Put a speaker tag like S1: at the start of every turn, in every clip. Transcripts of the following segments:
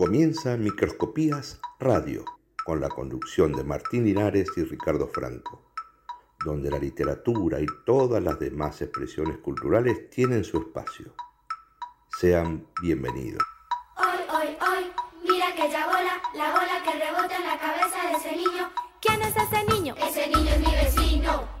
S1: Comienza Microscopías Radio, con la conducción de Martín Linares y Ricardo Franco, donde la literatura y todas las demás expresiones culturales tienen su espacio. Sean bienvenidos.
S2: Hoy, hoy, hoy, mira aquella bola, la bola que rebota en la cabeza de ese niño.
S3: ¿Quién es ese niño?
S2: Ese niño es mi vecino,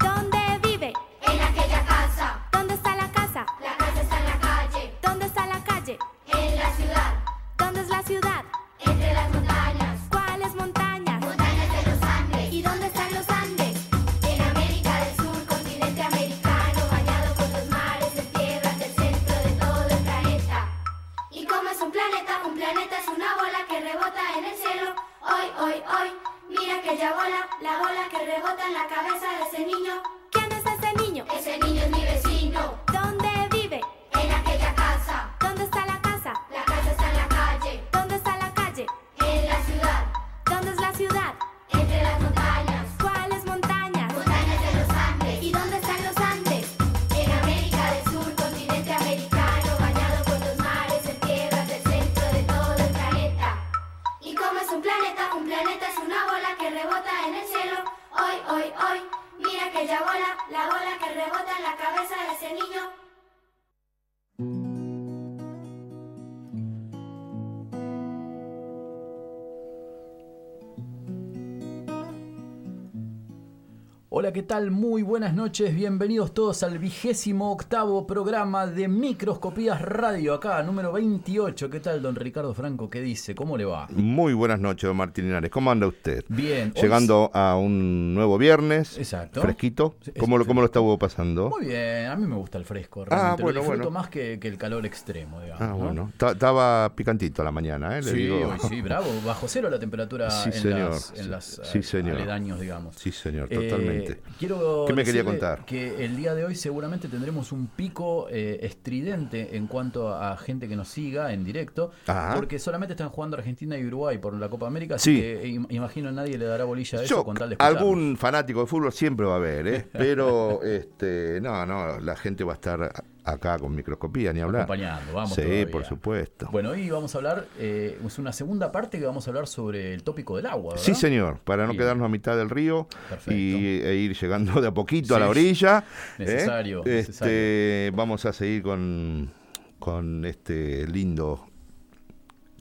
S2: bola, la bola que rebota en la cabeza de ese niño.
S4: Hola, ¿qué tal? Muy buenas noches, bienvenidos todos al vigésimo octavo programa de Microscopías Radio, acá, número 28. ¿Qué tal, don Ricardo Franco? ¿Qué dice? ¿Cómo le va?
S1: Muy buenas noches, don Martín Linares. ¿Cómo anda usted?
S4: Bien. hoy
S1: Llegando a un nuevo viernes.
S4: Exacto.
S1: Fresquito. ¿Cómo lo, cómo lo está pasando?
S4: Muy bien, a mí me gusta el fresco, realmente.
S1: Ah, bueno,
S4: Lo disfruto
S1: bueno.
S4: más que, que el calor extremo, digamos.
S1: Ah,
S4: ¿no?
S1: bueno. Ta- Estaba picantito a la mañana, ¿eh? Le
S4: Sí,
S1: digo.
S4: hoy sí, bravo. Bajo cero la temperatura
S1: Sí,
S4: en
S1: señor.
S4: las, en las
S1: Sí,
S4: eh,
S1: señor.
S4: aledaños, digamos.
S1: Sí, señor,
S4: Eh,
S1: totalmente.
S4: Quiero
S1: ¿Qué me quería contar?
S4: Que el día de hoy seguramente tendremos un pico eh, estridente en cuanto a gente que nos siga en directo,
S1: Ajá.
S4: porque solamente están jugando Argentina y Uruguay por la Copa América, así
S1: Sí.
S4: que im- imagino nadie le dará bolilla a eso
S1: Yo,
S4: con tal de
S1: algún fanático de fútbol siempre va a haber, ¿eh? Pero, este, no, no, la gente va a estar acá con microscopía, ni hablar.
S4: Acompañando, vamos
S1: Sí,
S4: todavía.
S1: por supuesto.
S4: Bueno, hoy vamos a hablar, eh, es una segunda parte que vamos a hablar sobre el tópico del agua, ¿verdad?
S1: Sí, señor, para no quedarnos a mitad del río
S4: Perfecto.
S1: y, e ir llegando de a poquito a la orilla. ¿eh?
S4: necesario,
S1: Este,
S4: necesario.
S1: Vamos a seguir con, con este lindo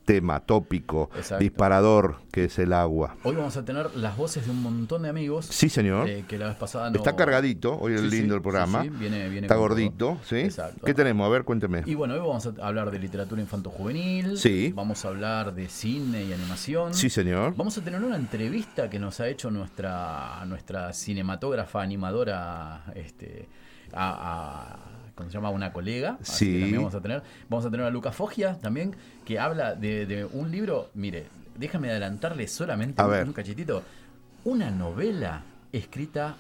S1: tema tópico,
S4: Exacto.
S1: disparador, que es el agua.
S4: Hoy vamos a tener las voces de un montón de amigos.
S1: Sí, señor.
S4: eh, que la vez pasada no...
S1: Está cargadito, hoy es
S4: Sí, sí,
S1: lindo el programa.
S4: sí, viene- viene
S1: Está
S4: todo.
S1: gordito, ¿sí?
S4: Exacto.
S1: ¿Qué tenemos? A ver, cuénteme.
S4: Y bueno, hoy vamos a hablar de literatura infanto-juvenil.
S1: Sí.
S4: Vamos a hablar de cine y animación.
S1: Sí, señor.
S4: Vamos a tener una entrevista que nos ha hecho nuestra, nuestra cinematógrafa animadora, este, a, a- ¿cómo se llama? Una colega. Así que
S1: Sí.
S4: también vamos a tener. Vamos a tener a Luca Foggia también, que habla de, de un libro. Mire, déjame adelantarle solamente
S1: A
S4: un,
S1: ver.
S4: un cachitito. Una novela escrita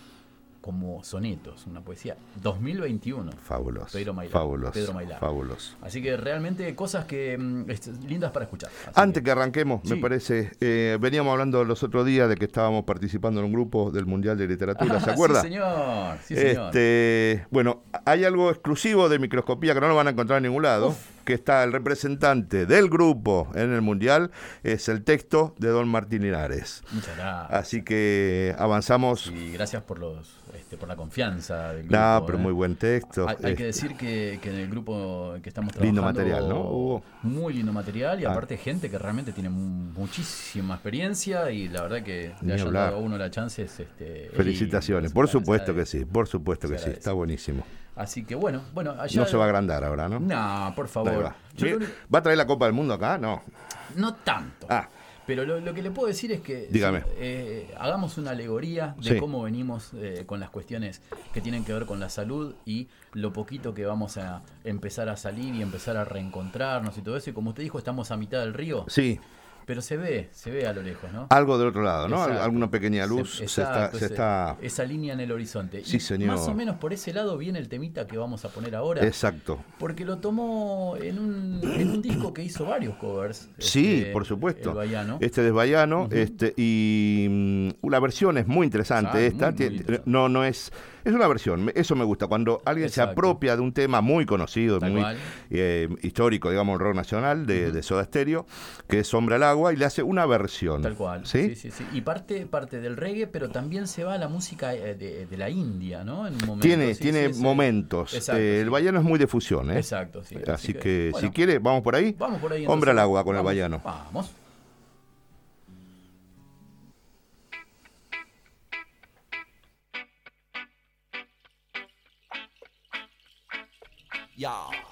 S4: como sonetos, una poesía. 2021.
S1: Fabuloso.
S4: Pedro Mailá.
S1: Fabuloso.
S4: Pedro Mailá.
S1: Fabuloso.
S4: Así que realmente cosas que mm, lindas para escuchar. Así
S1: Antes que arranquemos,
S4: Sí.
S1: me parece, eh, veníamos hablando los otros días de que estábamos participando en un grupo del Mundial de Literatura, ¿se acuerda?
S4: Sí, señor. Sí, señor.
S1: Este, bueno, hay algo exclusivo de microscopía que no lo van a encontrar en ningún lado, que está el representante del grupo en el Mundial, es el texto de Don Martín Linares.
S4: Muchas gracias.
S1: Así que avanzamos.
S4: Y gracias por los este, por la confianza del grupo.
S1: No, pero
S4: ¿eh?
S1: muy buen texto.
S4: Hay, hay
S1: Este,
S4: que decir que, que en el grupo que estamos trabajando
S1: Lindo material, ¿no,
S4: muy lindo material y
S1: Ah.
S4: aparte gente que realmente tiene mu- muchísima experiencia y la verdad que le hayan dado a uno la chance es este,
S1: Felicitaciones,
S4: es
S1: por supuesto que sí, por supuesto que sí, está buenísimo.
S4: Así que bueno, bueno, allá
S1: No se va a agrandar ahora, ¿no?
S4: No, por favor.
S1: va.
S4: Yo lo
S1: Mire,
S4: único-
S1: ¿Va a traer la Copa del Mundo acá? No.
S4: No tanto.
S1: Ah.
S4: Pero lo, lo que le puedo decir es que
S1: Dígame.
S4: eh, hagamos una alegoría de
S1: Sí.
S4: cómo venimos eh, con las cuestiones que tienen que ver con la salud y lo poquito que vamos a empezar a salir y empezar a reencontrarnos y todo eso. Y como usted dijo, estamos a mitad del río,
S1: Sí,
S4: pero se ve, se ve a lo lejos, ¿no?
S1: algo del otro lado, ¿no?
S4: Exacto.
S1: Alguna pequeña luz se, está,
S4: exacto,
S1: se
S4: ese-
S1: está...
S4: Esa línea en el horizonte.
S1: Sí,
S4: Y
S1: señor.
S4: Más o menos por ese lado viene el temita que vamos a poner ahora.
S1: Exacto.
S4: Porque lo tomó en un, en un disco que hizo varios covers.
S1: Sí,
S4: este,
S1: por supuesto.
S4: El Baiano.
S1: Este es Bayano, este, y mm, la versión es muy interesante
S4: Ah,
S1: esta.
S4: muy, muy
S1: Tie-
S4: interesante.
S1: No, no es Es una versión, eso me gusta, cuando alguien se apropia de un tema muy conocido,
S4: Tal
S1: muy eh, histórico, digamos, el rock nacional de, de Soda Stereo, que es Sombra al Agua, y le hace una versión.
S4: Tal cual.
S1: ¿Sí?
S4: sí, sí. Y parte, parte del reggae, pero también se va a la música eh, de, de la India, ¿no? En un momento.
S1: Tiene, tiene momentos.
S4: Exacto,
S1: Eh. El Bayano es muy de fusión, ¿eh?
S4: Exacto, sí.
S1: Así, que,
S4: bueno,
S1: si quiere, vamos por ahí.
S4: Vamos por ahí.
S1: Al agua con el Bayano.
S4: Vamos.
S5: 要。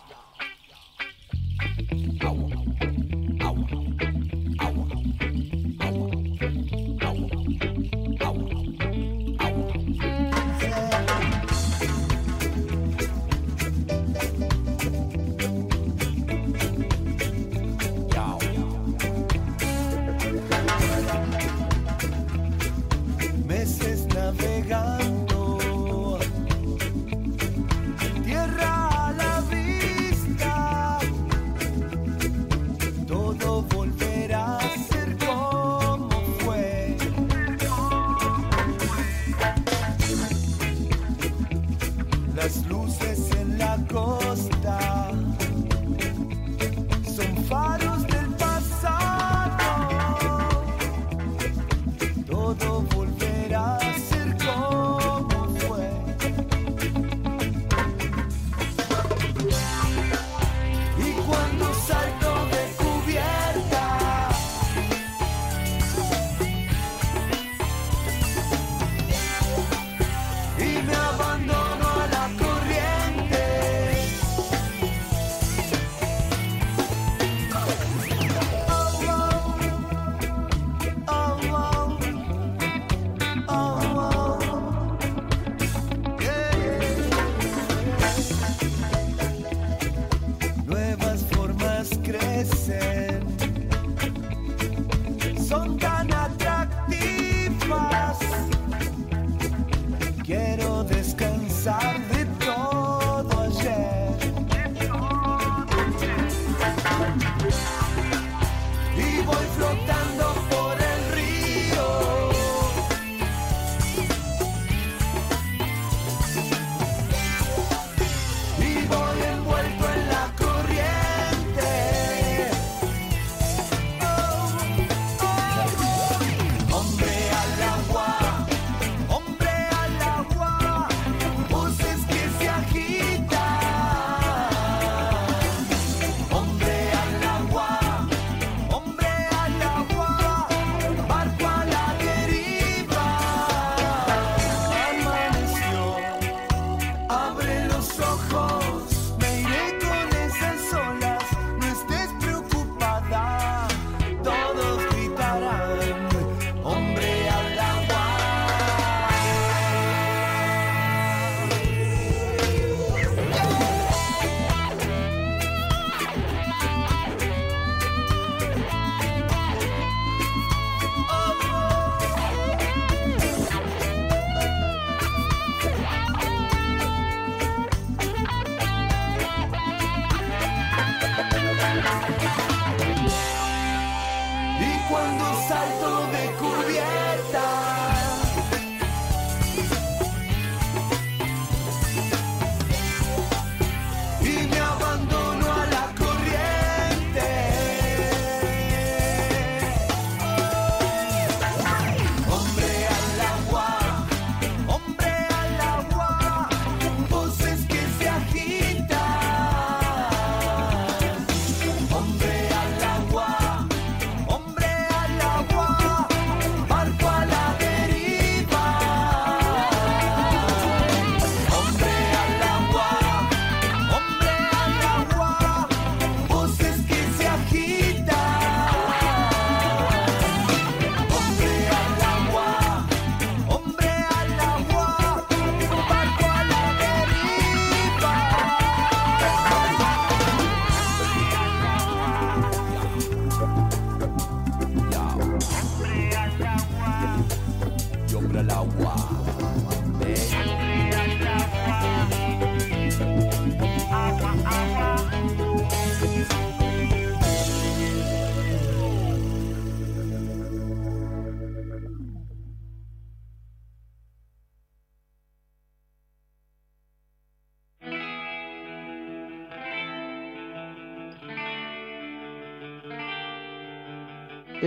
S5: cuando salto de cubierta.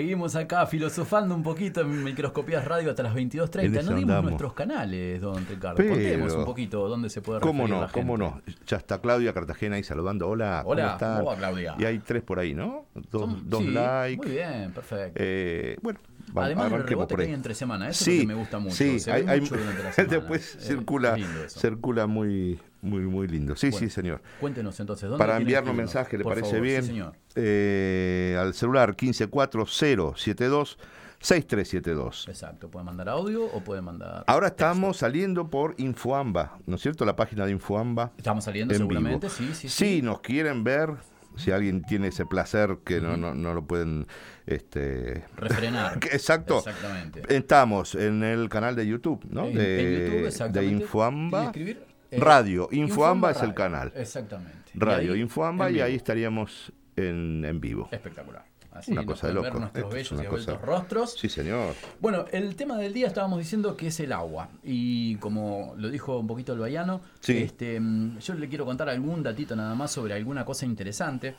S4: Seguimos acá filosofando un poquito en Microscopías Radio hasta las
S1: En
S4: 22.30.
S1: eso
S4: No dimos nuestros canales, don Ricardo.
S1: Pero-
S4: Contemos un poquito dónde se puede
S1: ¿Cómo no?
S4: la gente.
S1: ¿Cómo no? Ya está Claudia Cartagena ahí saludando. Hola,
S4: Hola,
S1: ¿cómo están?
S4: ¿cómo va, Claudia?
S1: Y hay tres por ahí, ¿no? Dos,
S4: Son-
S1: dos
S4: sí,
S1: likes.
S4: Muy bien, perfecto.
S1: Eh, bueno,
S4: Además, el
S1: arranquemos
S4: rebote que hay entre semana, eso
S1: sí,
S4: es lo que me gusta mucho.
S1: Sí,
S4: se
S1: hay- hay-
S4: mucho durante la semana.
S1: después
S4: Eh,
S1: circula, circula muy, muy, muy lindo. Sí,
S4: Bueno,
S1: sí, señor.
S4: Cuéntenos entonces, ¿dónde
S1: Para enviarnos mensaje, ¿le
S4: Por
S1: parece
S4: favor,
S1: bien?
S4: Sí, señor.
S1: Eh, al celular 154072 6372.
S4: Exacto, puede mandar audio o puede mandar.
S1: Ahora estamos saliendo por Infoamba, ¿no es cierto? La página de Infoamba.
S4: Estamos saliendo
S1: en
S4: seguramente, sí, sí, sí.
S1: Si nos quieren ver, si alguien tiene ese placer que no, no, no lo pueden... Este,
S4: Refrenar.
S1: Exacto.
S4: Exactamente.
S1: Estamos en el canal de YouTube, ¿no?
S4: En-
S1: de,
S4: en YouTube,
S1: de
S4: exactamente.
S1: Infoamba.
S4: ¿Tiene que escribir? Eh,
S1: Radio. Infoamba es el canal.
S4: Exactamente.
S1: Radio
S4: Y ahí,
S1: Infoamba y ahí estaríamos en, en vivo.
S4: Espectacular. Así
S1: Una cosa de
S4: pueden ver
S1: loco.
S4: nuestros bellos y
S1: cosa-
S4: rostros.
S1: Sí, señor.
S4: Bueno, el tema del día estábamos diciendo que es el agua. Y como lo dijo un poquito el Bayano,
S1: Sí.
S4: este, mm, yo le quiero contar algún datito nada más sobre alguna cosa interesante.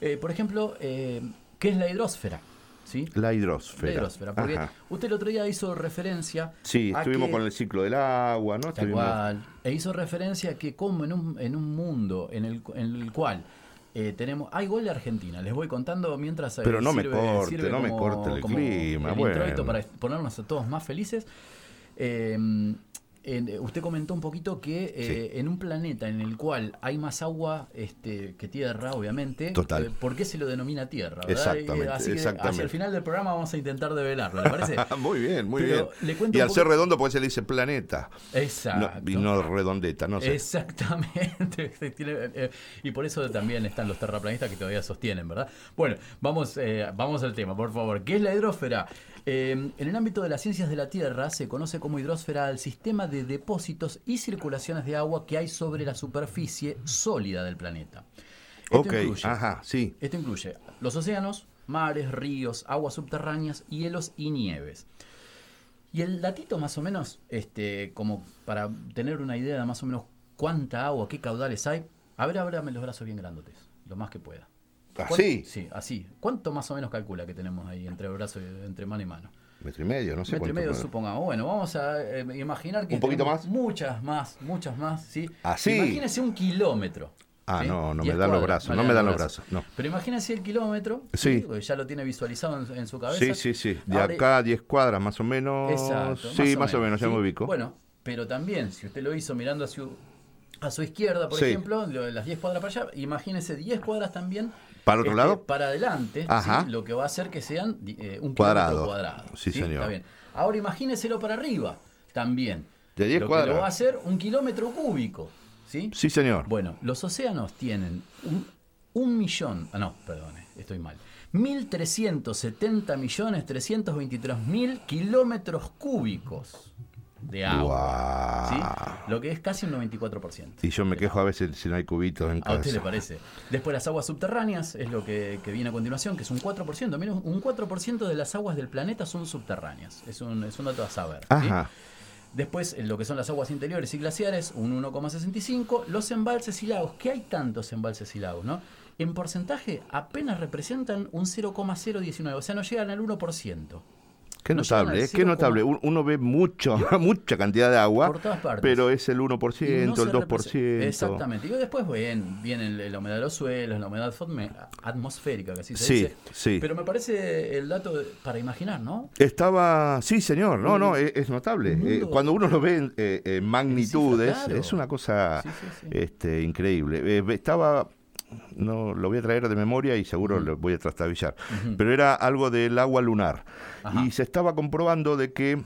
S4: Eh, por ejemplo, eh, ¿qué es la hidrosfera? ¿Sí?
S1: La hidrosfera.
S4: La hidrosfera. Porque
S1: Ajá.
S4: usted el otro día hizo referencia.
S1: Sí, estuvimos
S4: que-
S1: con el ciclo del agua, ¿no?
S4: Tal
S1: Estuvimos-
S4: cual. E hizo referencia a que como en un, en un mundo en el, en el cual eh, tenemos... Hay gol de Argentina, les voy contando mientras... eh,
S1: Pero no me
S4: sirve-
S1: corte,
S4: sirve
S1: no me
S4: como-
S1: corte el clima,
S4: el
S1: bueno.
S4: para ponernos a todos más felices. Eh, en- eh, usted comentó un poquito que eh, en un planeta en el cual hay más agua este, que tierra, obviamente,
S1: Total.
S4: eh, ¿por qué se lo denomina tierra? verdad?
S1: Exactamente,
S4: así que
S1: exactamente.
S4: hacia el final del programa vamos a intentar develarlo, ¿le parece?
S1: muy bien, muy
S4: Pero
S1: bien.
S4: le
S1: y al ser redondo, pues se le dice planeta. No,
S4: Exacto.
S1: y no redondeta, no sé.
S4: Exactamente. Y por eso también están los terraplanistas que todavía sostienen, ¿verdad? Bueno, vamos, eh, vamos al tema, por favor. ¿Qué es la hidrósfera? Eh, en el ámbito de las ciencias de la Tierra se conoce como hidrósfera al sistema de depósitos y circulaciones de agua que hay sobre la superficie sólida del planeta. Esto
S1: ok,
S4: incluye-
S1: ajá, sí.
S4: esto incluye los océanos, mares, ríos, aguas subterráneas, hielos y nieves. Y el datito más o menos, este, como para tener una idea de más o menos cuánta agua, qué caudales hay. A ver, ábrame los brazos bien grandotes, lo más que pueda. ¿Cuán-
S1: ¿Así?
S4: Sí, así. ¿Cuánto más o menos calcula que tenemos ahí entre brazo y entre mano y mano?
S1: Metro y medio, no sé
S4: Metro y medio, supongamos. Bueno, vamos a eh, imaginar que
S1: ¿Un poquito más?
S4: Muchas más, muchas más, ¿sí?
S1: ¿Así?
S4: Imagínese un kilómetro.
S1: Ah,
S4: ¿sí?
S1: no, no me
S4: Diez
S1: dan los brazos, no me
S4: dan
S1: los brazos, no.
S4: Pero imagínese el kilómetro,
S1: Sí.
S4: Ya lo tiene visualizado en, en su cabeza.
S1: Sí, sí, sí. De acá a 10 cuadras más o menos.
S4: Exacto.
S1: sí, más o menos, ya me ubico.
S4: Bueno, pero también, si usted lo hizo mirando a su, a su izquierda, por ejemplo, las 10 cuadras para allá, imagínese 10 cuadras también.
S1: ¿Para otro
S4: este,
S1: lado?
S4: Para adelante,
S1: Ajá.
S4: ¿sí? lo que va a hacer que sean eh, un
S1: Cuadrado.
S4: kilómetro cuadrado.
S1: Sí, señor.
S4: Está bien. Ahora imagíneselo para arriba, también.
S1: De 10
S4: lo
S1: cuadras.
S4: Que lo va a hacer un kilómetro cúbico. ¿sí?
S1: Sí, señor.
S4: Bueno, los océanos tienen un, un millón, ah, no, perdone, estoy mal. 1.370 millones 323 mil kilómetros cúbicos de agua. ¿sí? Lo que es casi un 94%.
S1: Y yo me quejo a veces si no hay cubitos en
S4: ¿A
S1: casa.
S4: usted le parece? Después las aguas subterráneas es lo que, que viene a continuación, que es un 4%. Mira, un 4% de las aguas del planeta son subterráneas. Es un, es un dato a saber. ¿sí?
S1: Ajá.
S4: Después, lo que son las aguas interiores y glaciares, un 1,65. Los embalses y lagos, que hay tantos embalses y lagos, ¿no? En porcentaje apenas representan un 0,019, o sea, no llegan al 1%.
S1: Qué notable, ¿eh? Qué
S4: 0,
S1: notable. Un- Uno ve mucho, mucha cantidad de agua,
S4: Por todas partes.
S1: pero es el 1%,
S4: Y no
S1: el 2%.
S4: represe- Exactamente. Y después bien, viene la humedad de los suelos, la humedad atmosfé- atmosférica, que así se
S1: Sí,
S4: dice.
S1: sí.
S4: Pero me parece el dato de- para imaginar, ¿no?
S1: Estaba, sí, señor, no, no, es, es notable. Eh, cuando uno lo ve en, eh, en magnitudes,
S4: claro.
S1: es una cosa. Este, increíble. Eh, estaba, no lo voy a traer de memoria y seguro lo voy a trastabillar, pero era algo del agua lunar.
S4: Ajá.
S1: Y se estaba comprobando de que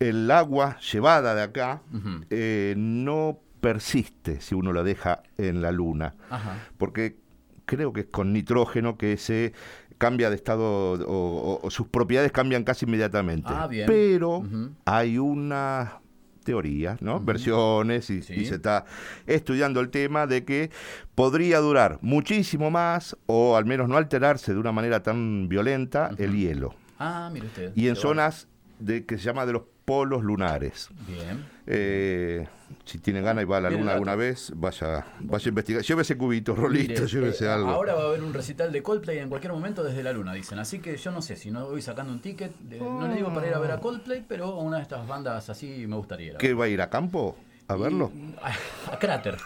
S1: el agua llevada de acá eh, no persiste si uno la deja en la luna,
S4: Ajá.
S1: porque creo que es con nitrógeno que se cambia de estado o, o- o sus propiedades cambian casi inmediatamente.
S4: Ah, bien.
S1: Pero hay una teoría, ¿no? Versiones y,
S4: Sí.
S1: y se está estudiando el tema de que podría durar muchísimo más o al menos no alterarse de una manera tan violenta el hielo.
S4: Ah, mire usted.
S1: Y en zonas de, que se llama de los polos lunares.
S4: Bien.
S1: Eh, si tiene ganas y va a la
S4: Bien
S1: luna alguna vez, vaya, vaya a investigar. Llévese cubitos, rolito,
S4: Mire,
S1: llévese
S4: eh,
S1: algo.
S4: Ahora va a haber un recital de Coldplay en cualquier momento desde la luna, dicen. Así que yo no sé si no voy sacando un ticket. de- no le digo para ir a ver a Coldplay, pero a una de estas bandas así me gustaría. ir a
S1: ¿Qué va a ir a campo? ¿A verlo?
S4: A, a Cráter.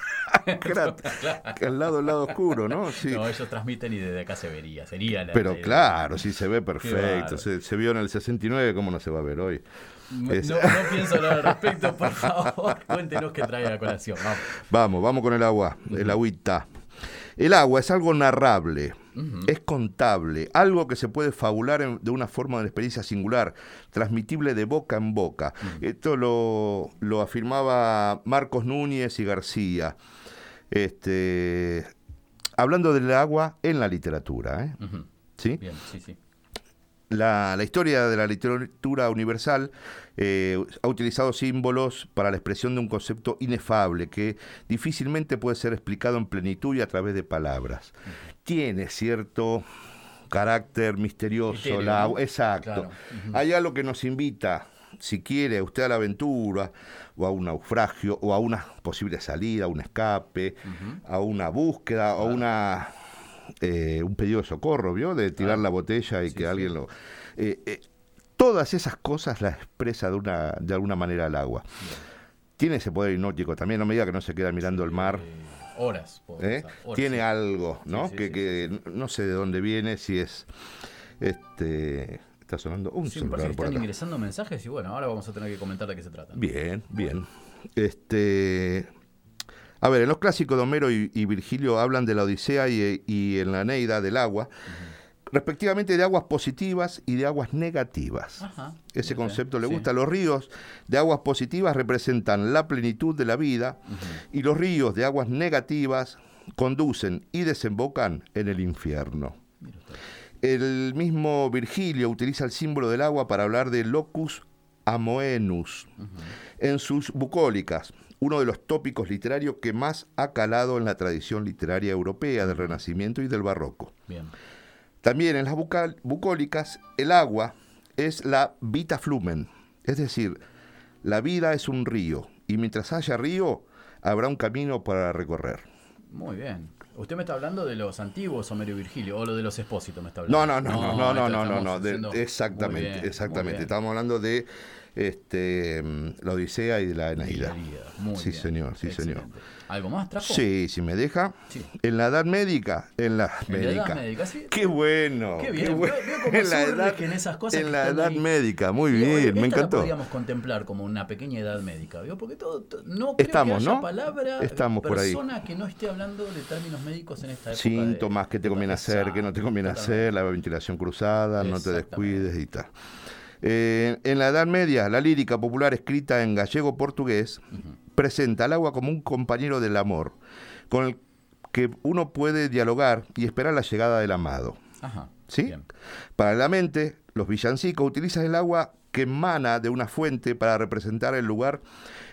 S1: Al lado, al lado oscuro, ¿no? Sí.
S4: No, ellos transmiten y desde acá se vería. Sería la-
S1: Pero
S4: la-
S1: claro, sí se ve perfecto. Se, se vio en el 69, ¿cómo no se va a ver hoy?
S4: No,
S1: Es-
S4: no pienso hablar al respecto, por favor. Cuéntenos qué trae la colación. Vamos.
S1: Vamos, vamos con el agua, el agüita. El agua es algo narrable, es contable, algo que se puede fabular en- de una forma de una experiencia singular, transmitible de boca en boca. Esto lo, lo afirmaba Marcos Núñez y García, este, hablando del agua en la literatura. ¿eh? ¿Sí?
S4: Bien, sí, sí.
S1: La, la historia de la literatura universal eh, ha utilizado símbolos para la expresión de un concepto inefable que difícilmente puede ser explicado en plenitud y a través de palabras. Tiene cierto carácter misterioso, la-
S4: ¿no?
S1: exacto.
S4: Claro.
S1: Hay algo que nos invita, si quiere, usted a la aventura, o a un naufragio, o a una posible salida, a un escape, a una búsqueda, o una eh, un pedido de socorro, ¿vio? De tirar la botella y
S4: Sí,
S1: que
S4: sí.
S1: alguien lo... eh, eh, todas esas cosas las expresa de, una, de alguna manera el agua. Tiene ese poder hipnótico también, no me diga que no se queda mirando el mar.
S4: Horas. horas,
S1: Tiene algo, ¿no? Que que no sé de dónde viene, si es... este Está sonando un
S4: Sí,
S1: celular
S4: que
S1: por
S4: están
S1: acá.
S4: ingresando mensajes y bueno, ahora vamos a tener que comentar de qué se trata.
S1: Bien, bien. Este, a ver, en los clásicos de Homero y, y Virgilio hablan de la Odisea y, y en la Neida del agua, respectivamente de aguas positivas y de aguas negativas.
S4: Ajá.
S1: Ese
S4: bien,
S1: concepto le
S4: sí.
S1: gusta. Los ríos de aguas positivas representan la plenitud de la vida y los ríos de aguas negativas conducen y desembocan en el infierno. El mismo Virgilio utiliza el símbolo del agua para hablar de locus amoenus en sus bucólicas, uno de los tópicos literarios que más ha calado en la tradición literaria europea del Renacimiento y del Barroco.
S4: Bien.
S1: También en las bucal- bucólicas el agua es la vita flumen, es decir, la vida es un río y mientras haya río habrá un camino para recorrer.
S4: Muy bien. Usted me está hablando de los antiguos Homero y Virgilio o lo de los expósitos me está hablando.
S1: No, no, no, no, no, no, no, no,
S4: estamos
S1: no, de- exactamente,
S4: bien,
S1: exactamente. Estamos hablando de este mm, la Odisea y la
S4: la
S1: Eneida. Sí,
S4: bien.
S1: señor, sí, señor.
S4: Excelente. ¿Algo más trajo?
S1: Sí, si me deja.
S4: Sí.
S1: En la edad médica, en la
S4: En la
S1: médica.
S4: edad médica, sí.
S1: Qué bueno.
S4: Qué bien,
S1: bueno.
S4: veo- veo
S1: en la edad,
S4: en esas cosas
S1: en la edad
S4: ahí.
S1: médica, muy bien, me
S4: esta
S1: encantó.
S4: La podríamos contemplar como una pequeña edad médica, ¿vio? Porque todo, to- no creo
S1: Estamos,
S4: que haya
S1: ¿no?
S4: palabra,
S1: Estamos por ahí.
S4: persona que no esté hablando de términos médicos en esta época.
S1: Síntomas
S4: de-
S1: que te conviene hacer, que no te conviene hacer, la ventilación cruzada, no te descuides y tal. Eh, en la Edad Media, la lírica popular escrita en gallego-portugués presenta al agua como un compañero del amor, con el que uno puede dialogar y esperar la llegada del amado.
S4: Ajá.
S1: ¿Sí?
S4: bien.
S1: Paralelamente, los villancicos utilizan el agua que emana de una fuente para representar el lugar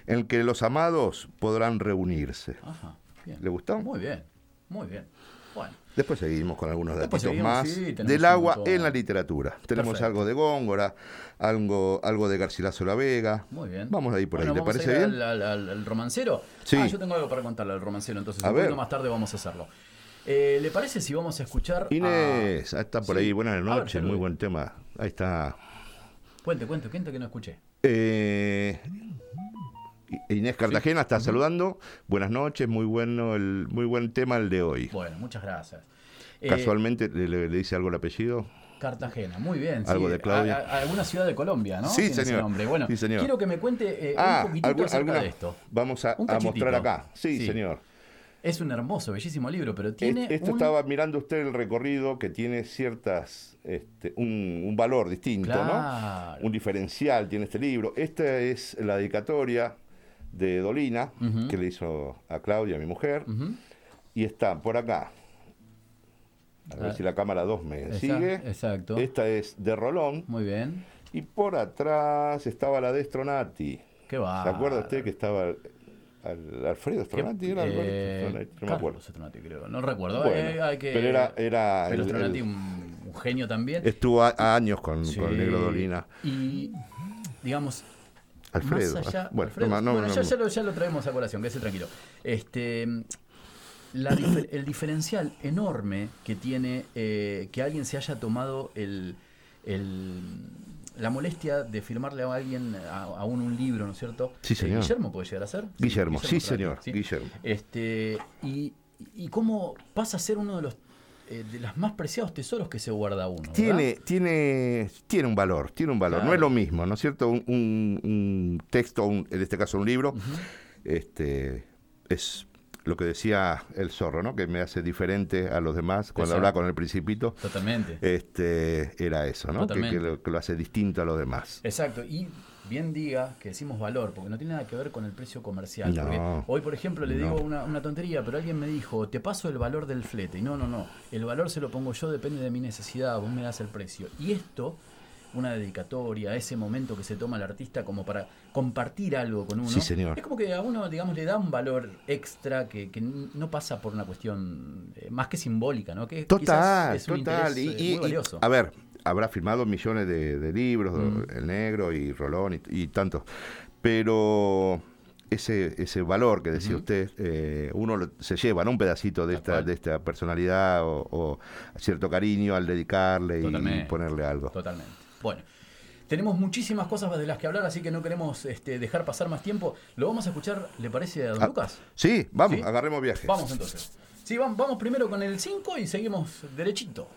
S1: en el que los amados podrán reunirse.
S4: Ajá. Bien.
S1: ¿Le gustó?
S4: Muy bien. Muy bien.
S1: Después seguimos con algunos
S4: Después
S1: datitos más
S4: sí,
S1: del agua en la literatura. Tenemos
S4: Perfecto.
S1: algo de Góngora, algo, algo de Garcilaso La Vega.
S4: Muy bien.
S1: Vamos ahí por
S4: Bueno,
S1: ahí, ¿le
S4: a
S1: parece
S4: ir
S1: bien?
S4: Al, al- al- al romancero.
S1: Sí.
S4: Ah, yo tengo algo para contarle al romancero, entonces
S1: A
S4: un
S1: ver.
S4: poquito más tarde vamos a hacerlo. Eh, ¿Le parece si vamos a escuchar
S1: Inés,
S4: a...
S1: está por
S4: Sí.
S1: ahí, buenas
S4: A
S1: noches, muy buen tema. Ahí está.
S4: Cuente, cuente, cuente que no escuché.
S1: Eh, Inés Cartagena está saludando. Buenas noches, muy bueno el, muy buen tema el de hoy.
S4: Bueno, muchas gracias. Eh,
S1: Casualmente le, le- le dice algo el apellido.
S4: Cartagena, muy bien.
S1: Algo
S4: sí.
S1: de Claudia.
S4: A- a- alguna ciudad de Colombia, ¿no?
S1: Sí, señor.
S4: nombre. Bueno,
S1: Sí, señor.
S4: quiero que me cuente eh,
S1: ah,
S4: un poquitito acerca
S1: alguna-
S4: de esto.
S1: Vamos a, mostrar acá. Sí, señor.
S4: Es un hermoso, bellísimo libro, pero tiene.
S1: Es- Esto
S4: un-
S1: estaba mirando usted el recorrido que tiene ciertas, este, un, un valor distinto,
S4: Claro.
S1: ¿no? Un diferencial tiene este libro. Esta es la dedicatoria de Dolina que le hizo a Claudia, mi mujer, y está por acá. A ver
S4: Ah.
S1: si la cámara 2 me
S4: Esa-
S1: sigue.
S4: exacto.
S1: Esta es de Rolón.
S4: Muy bien.
S1: Y por atrás estaba la de Stronati.
S4: Qué va.
S1: ¿Se acuerda usted que estaba al- Alfredo Stronati? ¿Era Alberto Stronati? No me acuerdo.
S4: Stronati, creo. No recuerdo.
S1: Bueno,
S4: Eh, hay que-
S1: pero era- era
S4: Pero
S1: el-
S4: Stronati,
S1: el-
S4: un, un genio también.
S1: Estuvo a, a años con,
S4: Sí.
S1: con el negro Dolina.
S4: Y, digamos,
S1: Alfredo.
S4: Más allá,
S1: bueno,
S4: Alfredo,
S1: no, no,
S4: bueno,
S1: no,
S4: ya, ya lo, ya lo traemos a colación, quédese tranquilo. Este, la difer- el diferencial enorme que tiene eh, que alguien se haya tomado el, el- la molestia de firmarle a alguien, a, aún un libro, ¿no es cierto?
S1: Sí,
S4: Eh,
S1: señor.
S4: Guillermo puede llegar a ser.
S1: Guillermo, sí, señor,
S4: ¿sí?
S1: Guillermo.
S4: Este, y, y cómo pasa a ser uno de los eh, de los más preciados tesoros que se guarda uno. ¿verdad?
S1: Tiene, tiene, tiene un valor, tiene un valor. No es lo mismo, ¿no es cierto? Un, un- un texto, un- en este caso un libro, este, es lo que decía el zorro, ¿no? Que me hace diferente a los demás cuando
S4: Exacto.
S1: hablaba con el principito.
S4: Totalmente.
S1: Este, era eso, ¿no? Que, que lo, que lo hace distinto a los demás.
S4: Exacto, y bien diga que decimos valor, porque no tiene nada que ver con el precio comercial.
S1: No,
S4: porque hoy, por ejemplo, le
S1: no.
S4: digo una, una tontería, pero alguien me dijo, te paso el valor del flete. Y no, no, no, el valor se lo pongo yo, depende de mi necesidad, vos me das el precio. Y esto, una dedicatoria, ese momento que se toma el artista como para compartir algo con uno,
S1: Sí, señor.
S4: es como que a uno, digamos, le da un valor extra que, que no pasa por una cuestión eh, más que simbólica, ¿no? Que
S1: Total,
S4: es un
S1: total.
S4: interés,
S1: Y,
S4: eh,
S1: y-
S4: muy valioso.
S1: a ver, habrá firmado millones de, de libros,
S4: Mm.
S1: El Negro y Rolón y, y tantos. Pero ese, ese valor que decía usted, eh, uno lo- se lleva ¿no? un pedacito de esta, de esta personalidad o, o cierto cariño al dedicarle y ponerle algo.
S4: Totalmente. Bueno, tenemos muchísimas cosas de las que hablar, así que no queremos este, dejar pasar más tiempo. Lo vamos a escuchar, ¿le parece a don
S1: Ah,
S4: Lucas?
S1: Sí, vamos,
S4: ¿Sí?
S1: agarremos viaje.
S4: Vamos entonces. Sí, vamos, vamos primero con el 5 y seguimos derechito.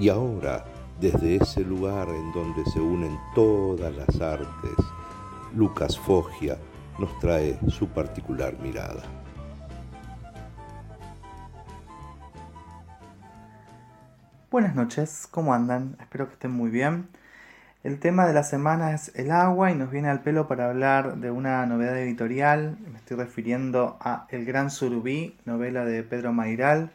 S6: Y ahora, desde ese lugar en donde se unen todas las artes, Lucas Foggia nos trae su particular mirada.
S7: Buenas noches, ¿cómo andan? Espero que estén muy bien. El tema de la semana es el agua y nos viene al pelo para hablar de una novedad editorial. Me estoy refiriendo a El Gran Surubí, novela de Pedro Mairal.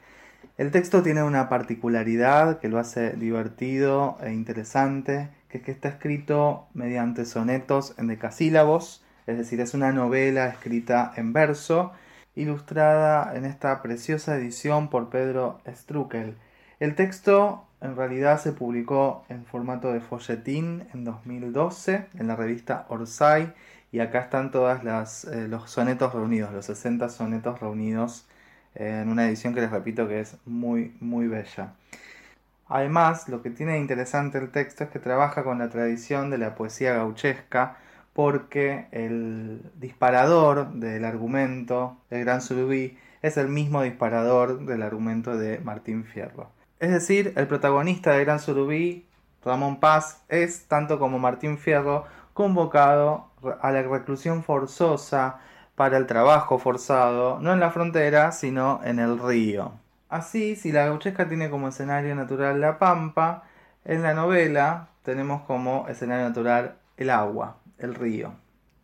S7: El texto tiene una particularidad que lo hace divertido e interesante, que es que está escrito mediante sonetos en decasílabos, es decir, es una novela escrita en verso, ilustrada en esta preciosa edición por Pedro Struckel. El texto en realidad se publicó en formato de folletín en 2012 en la revista Orsay y acá están todos los sonetos reunidos, los 60 sonetos reunidos eh, en una edición que les repito que es muy muy bella. Además, lo que tiene de interesante el texto es que trabaja con la tradición de la poesía gauchesca porque el disparador del argumento del Gran Surubí es el mismo disparador del argumento de Martín Fierro. Es decir, el protagonista de Gran Surubí, Ramón Paz, es, tanto como Martín Fierro, convocado a la reclusión forzosa para el trabajo forzado, no en la frontera, sino en el río. Así, si la gauchesca tiene como escenario natural la pampa, en la novela tenemos como escenario natural el agua, el río.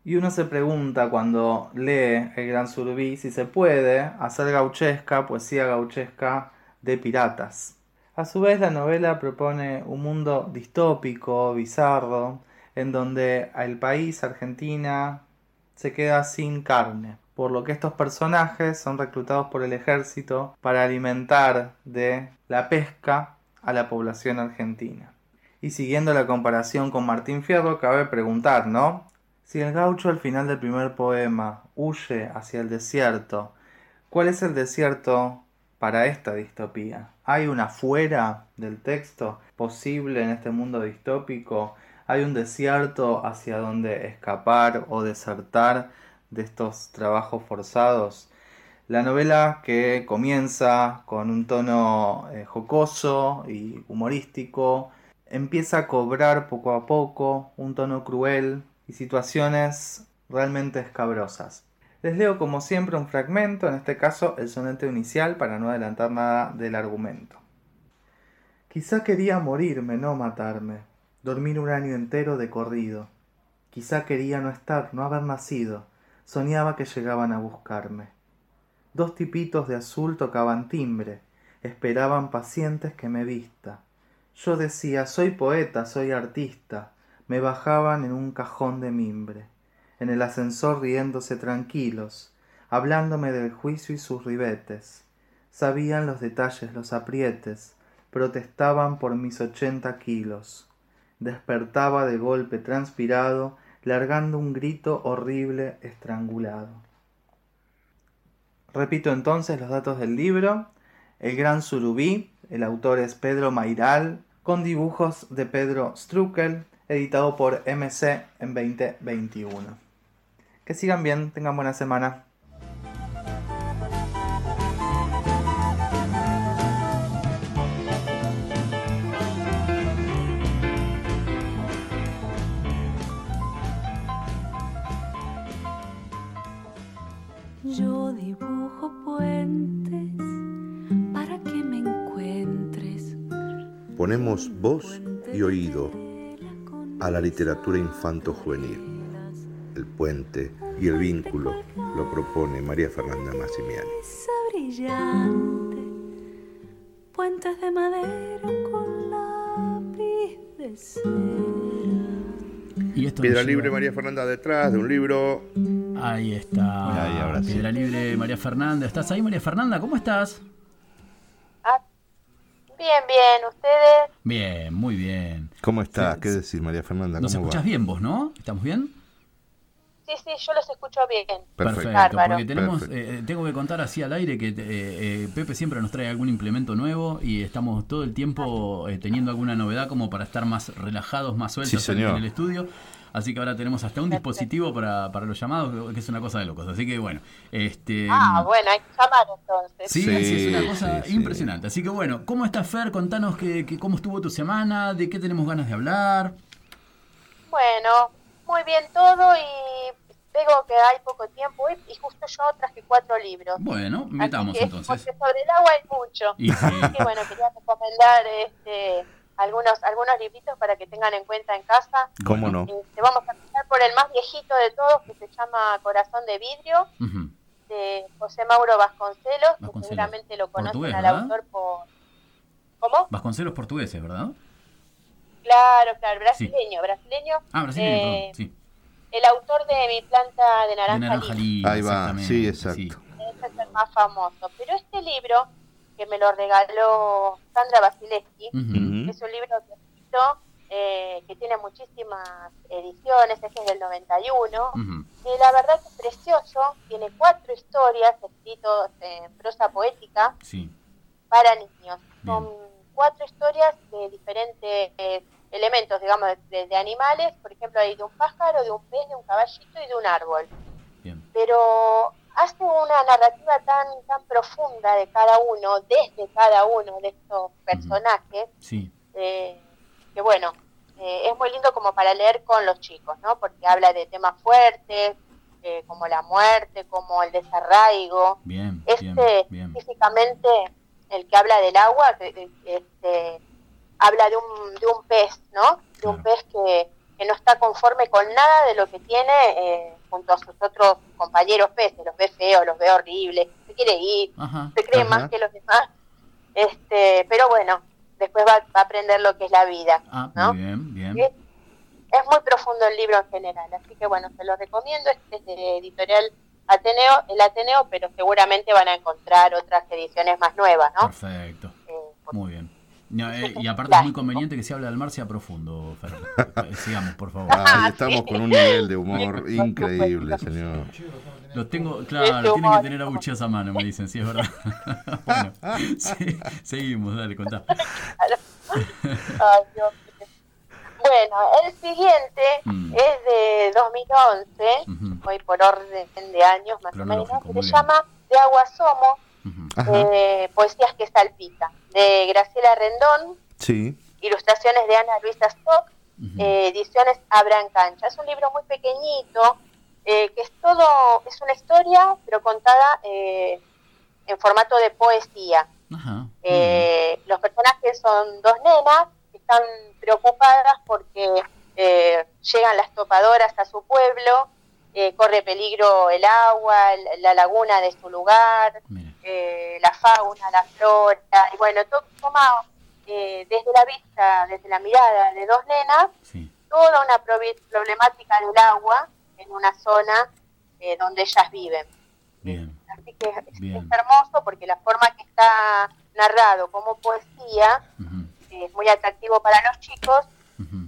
S7: Y uno se pregunta cuando lee El Gran Surubí si se puede hacer gauchesca, poesía gauchesca de piratas. A su vez, la novela propone un mundo distópico, bizarro, en donde el país, Argentina, se queda sin carne, por lo que estos personajes son reclutados por el ejército para alimentar de la pesca a la población argentina. Y siguiendo la comparación con Martín Fierro, cabe preguntar, ¿no? Si el gaucho al final del primer poema huye hacia el desierto, ¿cuál es el desierto para esta distopía? ¿Hay una fuera del texto posible en este mundo distópico? ¿Hay un desierto hacia donde escapar o desertar de estos trabajos forzados? La novela que comienza con un tono eh, jocoso y humorístico, empieza a cobrar poco a poco un tono cruel y situaciones realmente escabrosas. Les leo como siempre un fragmento, en este caso el soneto inicial para no adelantar nada del argumento. Quizá quería morirme, no matarme, dormir un año entero de corrido. Quizá quería no estar, no haber nacido, soñaba que llegaban a buscarme. Dos tipitos de azul tocaban timbre, esperaban pacientes que me vista. Yo decía, soy poeta, soy artista. Me bajaban en un cajón de mimbre, en el ascensor riéndose tranquilos, hablándome del juicio y sus ribetes. Sabían los detalles, los aprietes, protestaban por mis ochenta kilos. Despertaba de golpe transpirado, largando un grito horrible estrangulado. Repito entonces los datos del libro. El Gran Surubí, el autor es Pedro Mairal, con dibujos de Pedro Struckel, editado por MC en 2021. Que sigan bien, tengan buena semana.
S6: Ponemos voz y oído a la literatura infanto-juvenil. El puente y el vínculo lo propone María Fernanda Massimiani.
S8: Puentes de madera con lápiz de cera.
S4: Y esto
S1: Piedra Libre María Fernanda detrás de un libro.
S4: Ahí está.
S1: Ahí, ahora sí.
S4: Piedra Libre María Fernanda. ¿Estás ahí, María Fernanda? ¿Cómo estás?
S9: Bien, bien, ustedes.
S4: Bien, muy bien.
S1: ¿Cómo está?
S4: Sí,
S1: ¿Qué decir, María Fernanda?
S4: Nos
S1: ¿Cómo
S4: escuchás
S1: va?
S4: bien vos, ¿no? ¿Estamos bien?
S9: Sí, sí, yo los escucho bien.
S1: Perfecto.
S4: Porque tenemos,
S1: Perfecto.
S4: eh, tengo que contar así al aire que eh, eh, Pepe siempre nos trae algún implemento nuevo y estamos todo el tiempo eh, teniendo alguna novedad como para estar más relajados, más sueltos
S1: Sí,
S4: en el estudio. Así que ahora tenemos hasta un dispositivo para, para los llamados, que es una cosa de locos. Así que bueno, este...
S9: Ah, bueno, hay que llamar entonces.
S4: Sí,
S1: Sí,
S4: sí, es una cosa
S1: sí, sí.
S4: impresionante. Así que bueno, ¿cómo estás Fer? Contanos que, que cómo estuvo tu semana, de qué tenemos ganas de hablar.
S9: Bueno, muy bien todo y veo que hay poco tiempo y, justo yo traje cuatro libros.
S4: Bueno,
S9: Así
S4: metamos
S9: que,
S4: entonces.
S9: Porque sobre el agua hay mucho.
S4: Y sí.
S9: Así que bueno, quería recomendar este, algunos, algunos libritos para que tengan en cuenta en casa.
S1: ¿Cómo no?
S9: Este, vamos a empezar por el más viejito de todos, que se llama Corazón de Vidrio,
S4: Ujú.
S9: de José Mauro Vasconcelos, que seguramente lo conocen
S4: Portugués,
S9: al
S4: ¿verdad?
S9: autor por... ¿Cómo?
S4: Vasconcelos portugueses, ¿verdad?
S9: Claro, claro, brasileño, brasileño.
S4: Ah, brasileño,
S9: Eh.
S4: Sí.
S9: El autor de Mi planta de
S4: De
S9: naranja, lila,
S1: Ahí va, sí, exacto.
S9: Ese es el más famoso. Pero este libro, que me lo regaló Sandra Basileski,
S4: Ujú.
S1: Ujú.
S9: es un libro que escrito, eh, que tiene muchísimas ediciones, este es del 91.
S4: Ujú.
S9: Eh, la verdad que es precioso, tiene cuatro historias escritas en prosa poética
S4: Sí.
S9: para niños.
S4: Bien.
S9: Son cuatro historias de diferentes eh, elementos, digamos, de, de- de animales. Por ejemplo, hay de un pájaro, de un pez, de un caballito y de un árbol.
S4: Bien.
S9: Pero hace una narrativa tan, tan profunda de cada uno, desde cada uno de estos personajes,
S4: Sí.
S9: eh, que bueno, eh, es muy lindo como para leer con los chicos, ¿no? Porque habla de temas fuertes, eh, como la muerte, como el desarraigo.
S4: Bien.
S9: Este,
S4: Bien. Bien.
S9: físicamente, el que habla del agua, este, habla de un, de un pez, ¿no? De un pez que, que no está conforme con nada de lo que tiene junto a sus otros compañeros peces. Los ve feos, los ve horribles, se quiere ir,
S4: Ajá.
S9: se cree
S1: Ajá.
S9: más que los demás. Este, pero bueno, después va, va a aprender lo que es la vida,
S4: Ah,
S9: ¿no?
S4: bien, bien.
S9: Es, es muy profundo el libro en general, así que bueno, se lo recomiendo. Este es de editorial Ateneo, el Ateneo, pero seguramente van a encontrar otras ediciones más nuevas, ¿no?
S4: Perfecto.
S9: Eh,
S4: Muy bien. No, eh, y aparte es muy conveniente que se hable del mar sea profundo, Fer. Eh, Sigamos, por favor.
S1: Ay, estamos con un nivel de humor increíble, señor.
S4: Los tengo,
S9: Este
S4: claro, tienen que tener abucheos a mano, me dicen, sí, es verdad. bueno, sí, seguimos, dale, contá.
S9: Ay, Dios mío. Bueno, el siguiente
S4: Mm.
S9: es de 2011,
S4: Ujú.
S9: voy por orden de años más o menos, se
S4: bien.
S9: llama De Agua Somos,
S1: Ajá.
S9: Eh, Poesías que salpica, de Graciela Rendón,
S1: Sí.
S9: ilustraciones de Ana Luisa Stock, eh, ediciones Abraham Cancha. Es un libro muy pequeñito, eh, que es todo, es una historia, pero contada eh, en formato de poesía.
S4: Ajá.
S9: Eh, los personajes son dos nenas que están preocupadas porque eh, llegan las topadoras a su pueblo, corre peligro el agua, la, la laguna de su lugar, eh, la fauna, la flora, y bueno, todo toma eh, desde la vista, desde la mirada de dos nenas, toda una problemática del agua en una zona eh, donde ellas viven. Así que es, es hermoso porque la forma que está narrado como poesía eh, es muy atractivo para los chicos,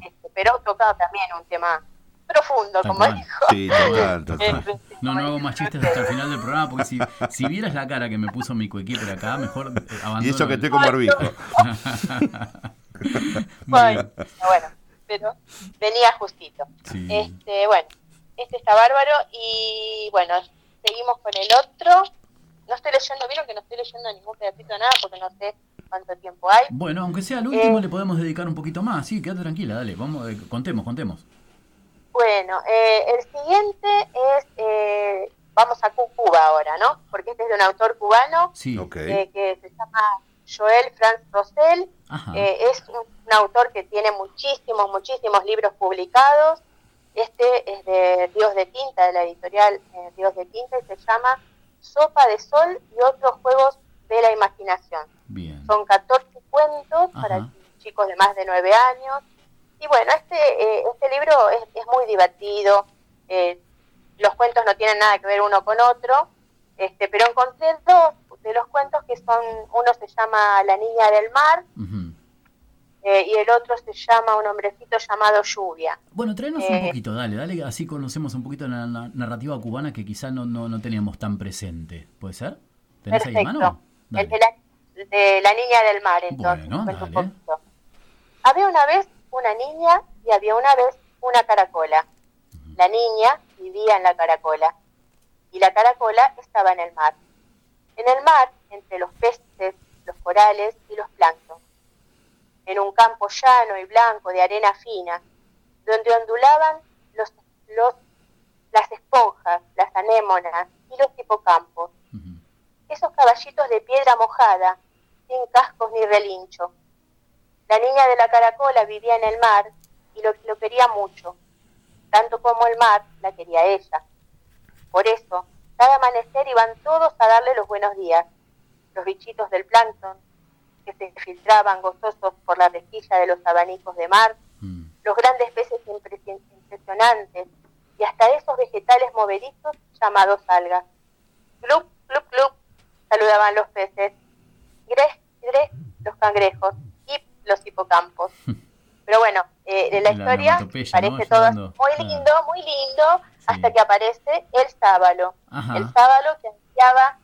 S9: este, pero toca también un tema profundo,
S4: Tal
S9: como
S4: cual.
S9: dijo.
S1: Sí, total, total.
S4: No, no hago más chistes hasta el final del programa porque si, si vieras la cara que me puso mi coequiper acá, mejor eh, abandono.
S1: Y eso que estoy con barbijo.
S9: Bueno, bueno, pero venía justito.
S4: Sí.
S9: Este, bueno, este está bárbaro y bueno, seguimos con el otro. No estoy leyendo, vieron que no estoy leyendo ningún pedacito de nada porque no sé cuánto tiempo hay.
S4: Bueno, aunque sea el último,
S9: Eh.
S4: le podemos dedicar un poquito más. Sí, quédate tranquila, dale. Vamos, eh, contemos, contemos.
S9: Bueno, eh, el siguiente es, eh, vamos a Cu- Cuba ahora, ¿no? Porque este es de un autor cubano
S4: Sí.
S9: eh, que se llama Joel Franz Rosell. Eh, es un, un autor que tiene muchísimos, muchísimos libros publicados. Este es de Dios de Tinta, de la editorial eh, Dios de Tinta, y se llama Sopa de Sol y otros juegos de la imaginación.
S4: Bien.
S9: Son 14 cuentos para chicos de más de 9 años. Y bueno, este, eh, este libro es, es muy divertido. eh, los cuentos no tienen nada que ver uno con otro, este, pero encontré dos de los cuentos que son, uno se llama La Niña del Mar eh, y el otro se llama Un hombrecito llamado Lluvia.
S4: Bueno, tráenos un poquito, dale, dale, así conocemos un poquito la, la narrativa cubana que quizá no, no, no teníamos tan presente. ¿Puede ser? ¿Tenés ahí
S9: Perfecto.
S4: mano?
S9: El de la, de la Niña del Mar, entonces.
S4: Bueno, dale.
S9: Había una vez una niña y había una vez una caracola. La niña vivía en la caracola y la caracola estaba en el mar. En el mar, entre los peces, los corales y los plancton. En un campo llano y blanco de arena fina, donde ondulaban los, los, las esponjas, las anémonas y los hipocampos. Esos caballitos de piedra mojada, sin cascos ni relincho. La niña de la caracola vivía en el mar y lo, lo quería mucho, tanto como el mar la quería ella. Por eso, cada amanecer iban todos a darle los buenos días. Los bichitos del plancton, que se filtraban gozosos por la rejilla de los abanicos de mar, los grandes peces impresi- impresionantes y hasta esos vegetales movedizos llamados algas. Glup, glup, glup, saludaban los peces. Gres, gres, los cangrejos los hipocampos. Pero bueno, eh, de la,
S4: La
S9: historia
S4: onomatopeya, ¿no?
S9: parece todo muy
S4: claro.
S9: lindo, muy lindo, hasta que aparece el sábalo.
S4: Ajá.
S9: El sábalo que ansiaba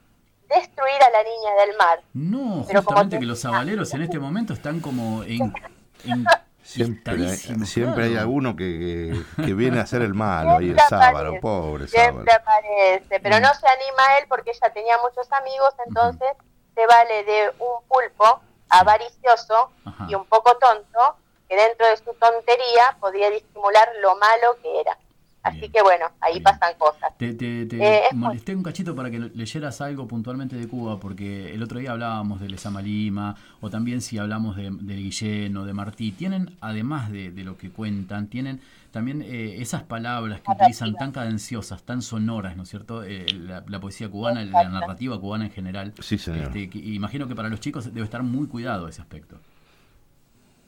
S9: destruir a la niña del mar.
S4: No,
S9: Pero
S4: justamente
S9: te-
S4: que los sabaleros en este momento están como en... en-
S1: Siempre, hay, siempre hay alguno que, que, que viene a hacer el malo ahí el
S9: Siempre
S1: sábado,
S9: aparece,
S1: pobre sábado.
S9: Siempre aparece, pero
S1: Mm.
S9: no se anima él porque ella tenía muchos amigos, entonces se vale de un pulpo avaricioso y un poco tonto, que dentro de su tontería podía disimular lo malo que era. Así que bueno, ahí pasan cosas.
S4: Te, te- te
S9: Eh, muy-
S4: molesté un cachito para que leyeras algo puntualmente de Cuba, porque el otro día hablábamos de Lezama Lima, o también si hablamos de, del Guillén o de Martí. Tienen, además de, de lo que cuentan, tienen también eh, esas palabras que utilizan tan cadenciosas, tan sonoras, ¿no es cierto? Eh, la, la poesía cubana, la narrativa cubana en general.
S1: Sí, señor.
S4: Este, que- imagino que para los chicos debe estar muy cuidado ese aspecto.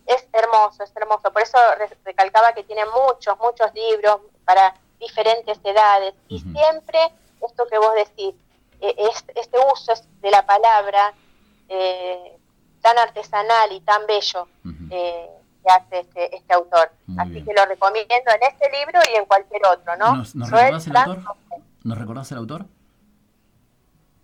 S9: Es hermoso, es hermoso. Por eso re- recalcaba que tiene muchos, muchos libros para diferentes edades. Y siempre esto que vos decís, eh, es, este uso es de la palabra eh, tan artesanal y tan bello eh, que hace este, este autor. Así que lo recomiendo en este libro y en cualquier otro, ¿no?
S4: ¿Nos, nos
S9: Joel
S4: recordás el
S9: Franz
S4: autor? ¿Nos recordás el autor?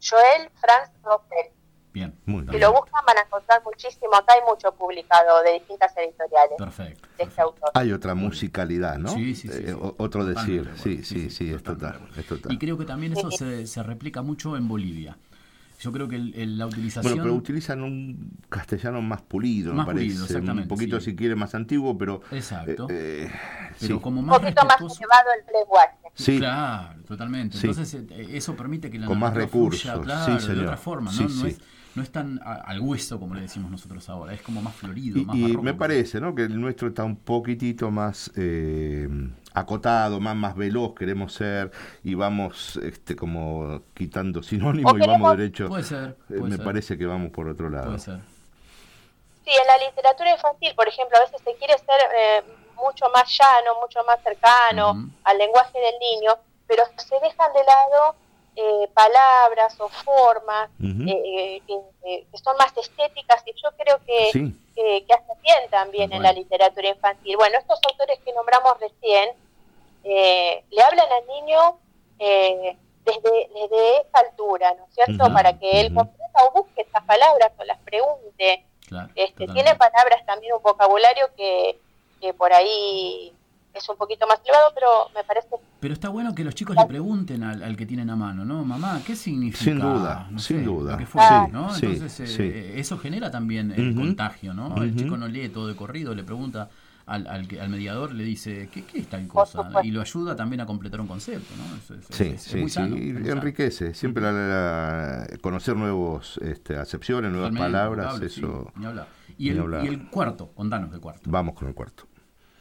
S9: Joel Franz Rosell.
S4: Bien.
S1: Muy
S9: Si
S1: bien.
S9: lo buscan van a encontrar muchísimo, acá hay mucho publicado de distintas editoriales
S4: Perfecto.
S9: de este autor.
S1: Hay otra musicalidad, ¿no?
S4: Sí, sí, sí,
S1: Eh,
S4: sí.
S1: otro decir. Sí, sí, sí, es total. Es total.
S4: Y creo que también eso se, se replica mucho en Bolivia. Yo creo que el- el- la utilización...
S1: Bueno, pero utilizan un castellano más pulido,
S4: Más
S1: me parece.
S4: pulido, exactamente,
S1: Un poquito,
S4: sí.
S1: si quiere, más antiguo, pero.
S4: Exacto.
S1: eh, eh,
S4: pero
S1: sí.
S4: como
S9: Un
S4: más
S9: poquito más
S4: respetuoso...
S9: elevado el lenguaje.
S1: Sí.
S4: Claro, totalmente.
S1: Sí.
S4: Entonces eh, eso permite que la
S1: Con más
S4: narrativa fluya,
S1: recursos,
S4: claro,
S1: sí,
S4: de
S1: señor.
S4: otra forma, ¿no?
S1: Sí,
S4: no,
S1: sí.
S4: Es, no es tan a- al hueso como le decimos nosotros ahora, es como más florido,
S1: Y,
S4: más
S1: y me parece, ¿no? Que el nuestro está un poquitito más eh, acotado, más, más veloz queremos ser y vamos este como quitando sinónimos y vamos derecho.
S4: Puede ser,
S1: Eh,
S4: puede
S1: me
S4: ser.
S1: parece que vamos por otro lado.
S4: Puede ser.
S9: Sí, en la literatura infantil, por ejemplo, a veces se quiere ser eh, mucho más llano, mucho más cercano al lenguaje del niño, pero se dejan de lado eh, palabras o formas eh, que, eh, que son más estéticas y yo creo que,
S1: Sí.
S9: que, hacen bien también en la literatura infantil. Bueno, estos autores que nombramos recién eh, le hablan al niño eh, desde, desde esa altura, ¿no es cierto? Para que él comprenda o busque esas palabras o las pregunte.
S4: Claro,
S9: Este,
S4: totalmente.
S9: tiene palabras también un vocabulario que, que por ahí es un poquito más elevado, pero me parece
S4: Pero está bueno que los chicos le pregunten al, al que tienen a mano, ¿no? Mamá, ¿qué significa?
S1: Sin duda,
S4: No
S1: sin
S4: sé,
S1: duda.
S4: Lo que fuera,
S1: Sí,
S4: ¿no?
S1: sí,
S4: Entonces, eh,
S1: sí.
S4: eso genera también el contagio, ¿no? El chico no lee todo de corrido, le pregunta al, al, mediador, le dice, ¿qué, qué es tal cosa? Y lo ayuda también a completar un concepto, ¿no? Eso es- es-
S1: Sí,
S4: es
S1: sí,
S4: muy
S1: sí,
S4: sano, muy
S1: enriquece. Siempre la, la- conocer nuevos este, acepciones, nuevas palabras,
S4: sí,
S1: eso.
S4: ni hablar. Y el, y el cuarto, contanos del cuarto.
S1: Vamos con el cuarto.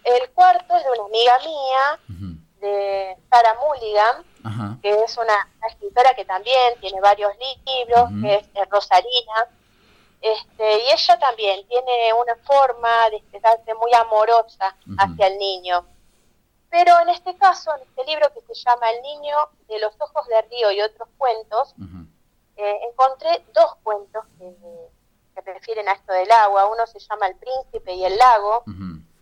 S9: El cuarto es de una amiga mía, de Sara Mulligan, que es una, una escritora que también tiene varios libros, que es eh, Rosarina. Este, y ella también tiene una forma de expresarse muy amorosa hacia el niño. Pero en este caso, en este libro que se llama El niño de los ojos de río y otros cuentos, eh, encontré dos cuentos que, que refieren a esto del agua. Uno se llama El príncipe y el lago.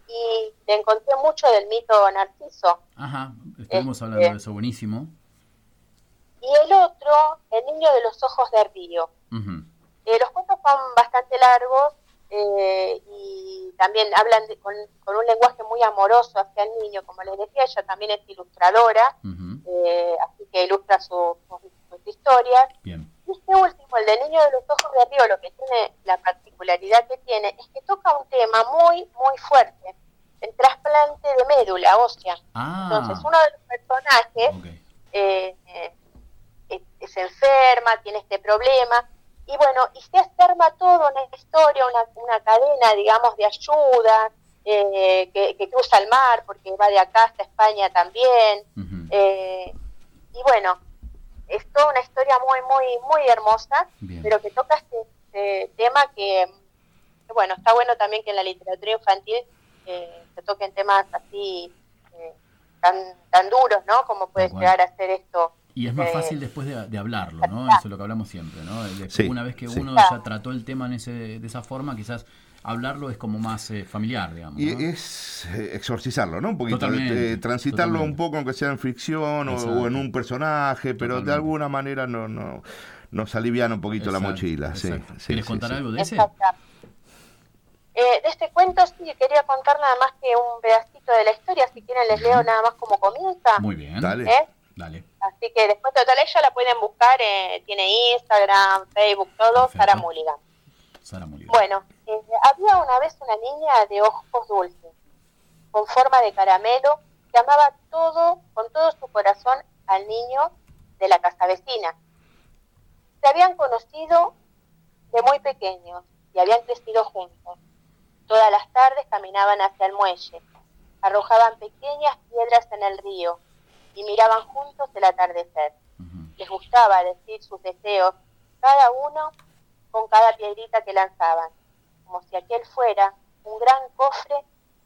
S9: Y le encontré mucho del mito Narciso.
S4: Ajá, estuvimos
S9: Este-
S4: hablando de eso, buenísimo.
S9: Y el otro, El niño de los ojos de río. Eh, los cuentos son bastante largos eh, y también hablan de- con, con un lenguaje muy amoroso hacia el niño. Como les decía, ella también es ilustradora, eh, así que ilustra su- sus- sus historias.
S4: Bien.
S9: Y este último, el del niño de los ojos de río, lo que tiene, la particularidad que tiene, es que toca un tema muy, muy fuerte, el trasplante de médula ósea.
S4: Ah,
S9: Entonces, uno de los personajes
S4: ok.
S9: eh, eh, se enferma, tiene este problema, y bueno, y se arma toda una historia, una, una cadena, digamos, de ayuda, eh, que, que cruza el mar, porque va de acá hasta España también, eh, y bueno, es toda una historia muy, muy, muy hermosa,
S4: Bien.
S9: pero que toca este, este tema que, que, bueno, está bueno también que en la literatura infantil eh, se toquen temas así eh, tan, tan duros, ¿no? Como puede llegar a ser esto.
S4: Y es más
S9: eh,
S4: fácil después de, de hablarlo, ¿no? Eso es lo que hablamos siempre, ¿no? De-
S1: Sí,
S4: una vez que
S1: sí.
S4: uno ya trató el tema en ese, de esa forma, quizás hablarlo es como más eh, familiar, digamos.
S1: Y
S4: ¿no?
S1: es eh, exorcizarlo, ¿no? Un poquito,
S4: Totalmente,
S1: eh, transitarlo
S4: totalmente.
S1: un poco, aunque sea en ficción o, en un personaje, pero de alguna manera no, no, nos aliviana un poquito la mochila. Sí,
S4: exacto.
S1: sí,
S4: ¿Quieres
S1: sí,
S4: contar
S1: sí.
S4: algo de ese?
S9: Eh, de este cuento sí quería contar nada más que un pedacito de la historia, si quieren les leo nada más cómo comienza.
S4: Muy bien.
S1: Dale.
S9: ¿eh?
S4: Dale.
S9: Así que después total ella la pueden buscar, eh, tiene Instagram, Facebook, todo,
S4: Perfecto.
S9: Sara Mulligan.
S4: Sara.
S9: Bueno, eh, había una vez una niña de ojos dulces, con forma de caramelo, que amaba todo, con todo su corazón al niño de la casa vecina. Se habían conocido de muy pequeños y habían crecido juntos. Todas las tardes caminaban hacia el muelle, arrojaban pequeñas piedras en el río y miraban juntos el atardecer.
S4: Ujú.
S9: Les gustaba decir sus deseos, cada uno con cada piedrita que lanzaban, como si aquel fuera un gran cofre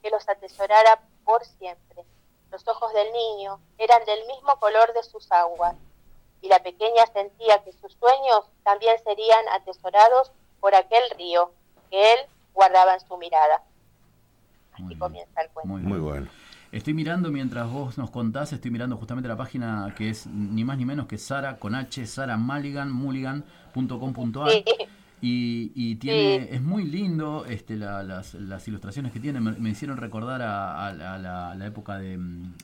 S9: que los atesorara por siempre. Los ojos del niño eran del mismo color de sus aguas, y la pequeña sentía que sus sueños también serían atesorados por aquel río que él guardaba en su mirada.
S4: Muy
S9: Así
S4: bien.
S9: comienza el cuento.
S4: Muy.
S1: Muy bueno.
S4: Estoy mirando mientras vos nos contás, estoy mirando justamente la página que es ni más ni menos que Sara con H, Sara Mulligan, mulligan.com.ar.
S9: Sí,
S4: Y, y tiene, es muy lindo este, la- las, las ilustraciones que tiene. Me, me hicieron recordar a, a la, a la- la época de. mm,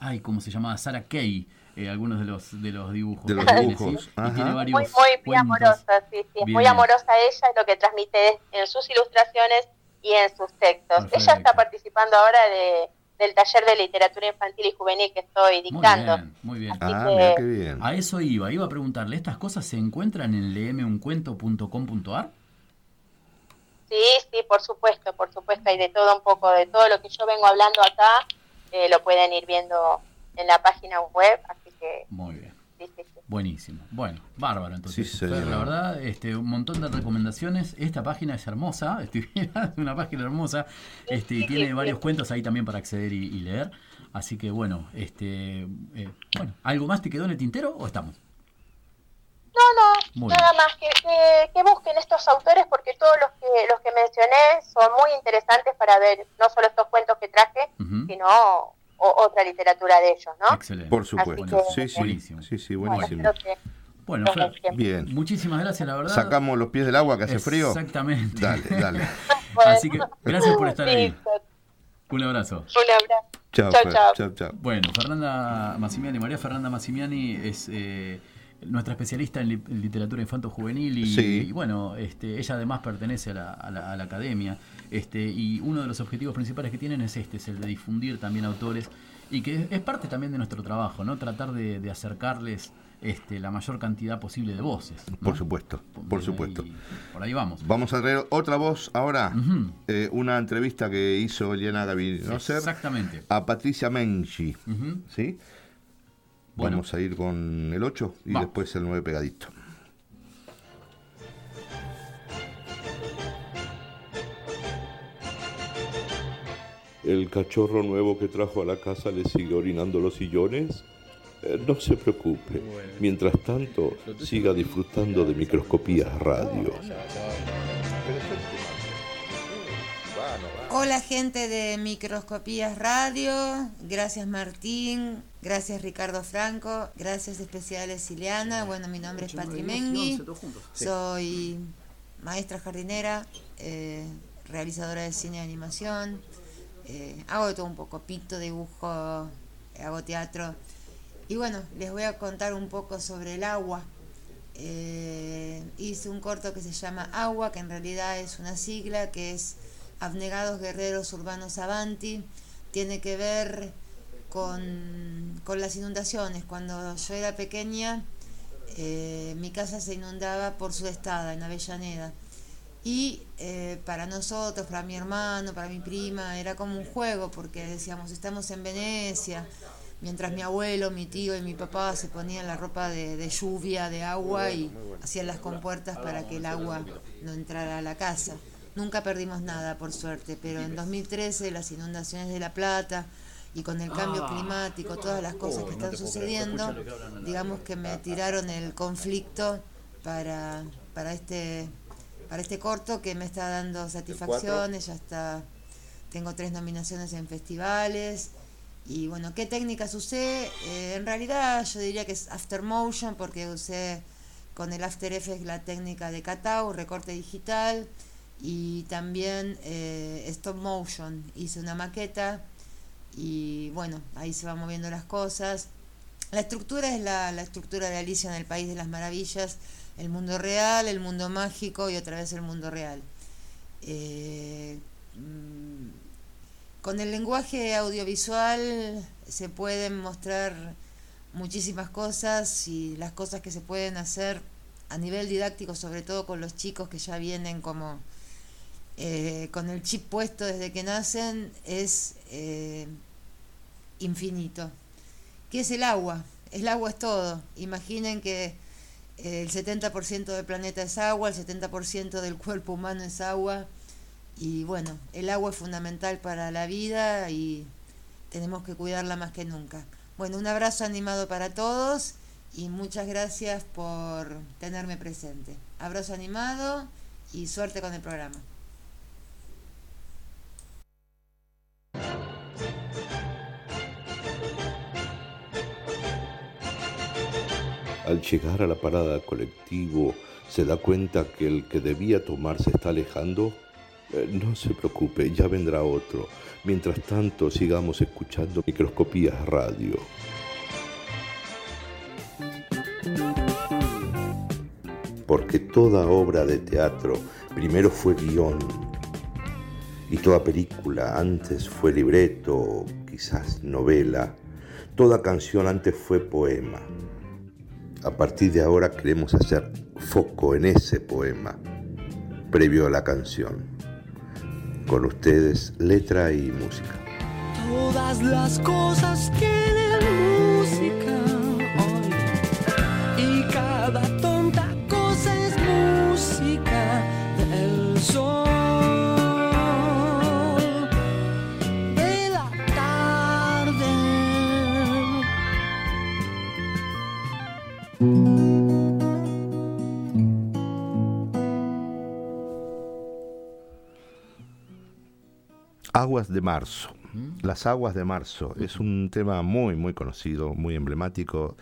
S4: Ay, ¿cómo se llamaba? Sarah Kay. eh, algunos de los, de los dibujos.
S1: De los dibujos.
S4: Y tiene
S9: Muy,
S4: varios
S9: muy, muy
S4: cuentos.
S9: amorosa, sí, sí, es muy
S4: Bien.
S9: amorosa ella, es lo que transmite en sus ilustraciones y en sus textos. Ella está participando ahora de, del taller de literatura infantil y juvenil que estoy
S4: Muy
S9: dictando.
S4: bien, muy bien.
S9: Así
S1: Ah,
S9: que-
S1: mira qué bien.
S4: A eso iba, iba a preguntarle, ¿estas cosas se encuentran en leemeuncuento.com.ar?
S9: Sí, sí, por supuesto, por supuesto, hay de todo un poco, de todo lo que yo vengo hablando acá, eh, lo pueden ir viendo en la página web, así que
S4: Muy bien. Buenísimo. Bueno, bárbaro entonces.
S1: Sí,
S4: Fer, la verdad, este, un montón de recomendaciones. Esta página es hermosa, estoy viendo, es una página hermosa. Este, y tiene varios cuentos ahí también para acceder y, y leer. Así que bueno, este, eh, bueno, ¿algo más te quedó en el tintero o estamos?
S9: No, no,
S4: Muy
S9: nada más que, que, que busquen estos autores porque todos los que los que mencioné son muy interesantes para ver no solo estos cuentos que traje, sino o- otra literatura de ellos, ¿no?
S4: Excelente.
S1: Por supuesto.
S9: Así
S1: Sí, sí.
S4: Buenísimo.
S1: Sí, sí,
S9: Bueno,
S1: buenísimo.
S4: Bueno, Fer,
S9: dejen.
S1: Bien.
S4: muchísimas gracias, la verdad.
S1: Sacamos los pies del agua que hace frío.
S4: Exactamente.
S1: Dale, dale.
S9: Bueno.
S4: Así que gracias por estar ahí.
S9: Listo.
S4: Un abrazo.
S9: Un abrazo.
S1: Chao,
S9: Chao, chao.
S1: chao, chao.
S4: Bueno, Fernanda Massimiani, María Fernanda Massimiani es eh, nuestra especialista en, li- en literatura infanto-juvenil y,
S1: Sí.
S4: y bueno, este, ella además pertenece a la, a la- a la academia este, y uno de los objetivos principales que tienen es este, es el de difundir también autores y que es, parte también de nuestro trabajo, ¿no? Tratar de, de acercarles este, la mayor cantidad posible de voces. ¿no?
S1: Por supuesto, por
S4: ahí-
S1: supuesto.
S4: por ahí vamos.
S1: Vamos a traer otra voz ahora. Eh, una entrevista que hizo Eliana Gavinoser
S4: Exactamente.
S1: a Patricia Menchi. ¿Sí?
S4: Bueno.
S1: Vamos a ir con el 8 y
S4: Va.
S1: después el 9 pegadito.
S6: ¿El cachorro nuevo que trajo a la casa le sigue orinando los sillones? Eh, no se preocupe. Mientras tanto, siga disfrutando de Microscopías Radio.
S10: Hola gente de Microscopías Radio, gracias Martín, gracias Ricardo Franco, gracias especiales Ileana, bueno mi nombre es Patri Mengui, soy maestra jardinera, eh, realizadora de cine y animación, eh, hago todo un poco, pinto, dibujo, hago teatro y bueno, les voy a contar un poco sobre el agua. Eh, hice un corto que se llama Agua, que en realidad es una sigla que es Abnegados Guerreros Urbanos Avanti. Tiene que ver con, con las inundaciones. Cuando yo era pequeña, eh, mi casa se inundaba por su estada en Avellaneda. Y eh, para nosotros, para mi hermano, para mi prima, era como un juego, porque decíamos, estamos en Venecia, mientras mi abuelo, mi tío y mi papá se ponían la ropa de, de lluvia, de agua y hacían las compuertas para que el agua no entrara a la casa. Nunca perdimos nada, por suerte, pero en 2013 las inundaciones de La Plata y con el cambio climático, todas las cosas que están sucediendo, digamos que me tiraron el conflicto para, para, este, para este corto que me está dando satisfacciones, ya está, tengo tres nominaciones en festivales. Y bueno, ¿qué técnicas usé? Eh, en realidad yo diría que es After Motion porque usé con el After Effects la técnica de Catau, recorte digital y también eh, Stop Motion. Hice una maqueta y bueno, ahí se van moviendo las cosas. La estructura es la, la estructura de Alicia en el País de las Maravillas, el mundo real, el mundo mágico y otra vez el mundo real. Eh, mm, con el lenguaje audiovisual se pueden mostrar muchísimas cosas y las cosas que se pueden hacer a nivel didáctico, sobre todo con los chicos que ya vienen como eh, con el chip puesto desde que nacen, es eh, infinito. ¿Qué es el agua? El agua es todo. Imaginen que el 70% del planeta es agua, el 70% del cuerpo humano es agua. Y bueno, el agua es fundamental para la vida y tenemos que cuidarla más que nunca. Bueno, un abrazo animado para todos y muchas gracias por tenerme presente. Abrazo animado y suerte con el programa.
S6: Al llegar a la parada colectivo ¿Se da cuenta que el que debía tomar se está alejando? Eh, no se preocupe, ya vendrá otro. Mientras tanto, sigamos escuchando Microscopías Radio. Porque toda obra de teatro primero fue guion y toda película antes fue libreto, quizás novela, toda canción antes fue poema. A partir de ahora queremos hacer foco en ese poema, previo a la canción. Con ustedes, letra y música.
S5: Todas las cosas tienen música
S1: Aguas de Marzo. Las Aguas de Marzo es un tema muy, muy conocido, muy emblemático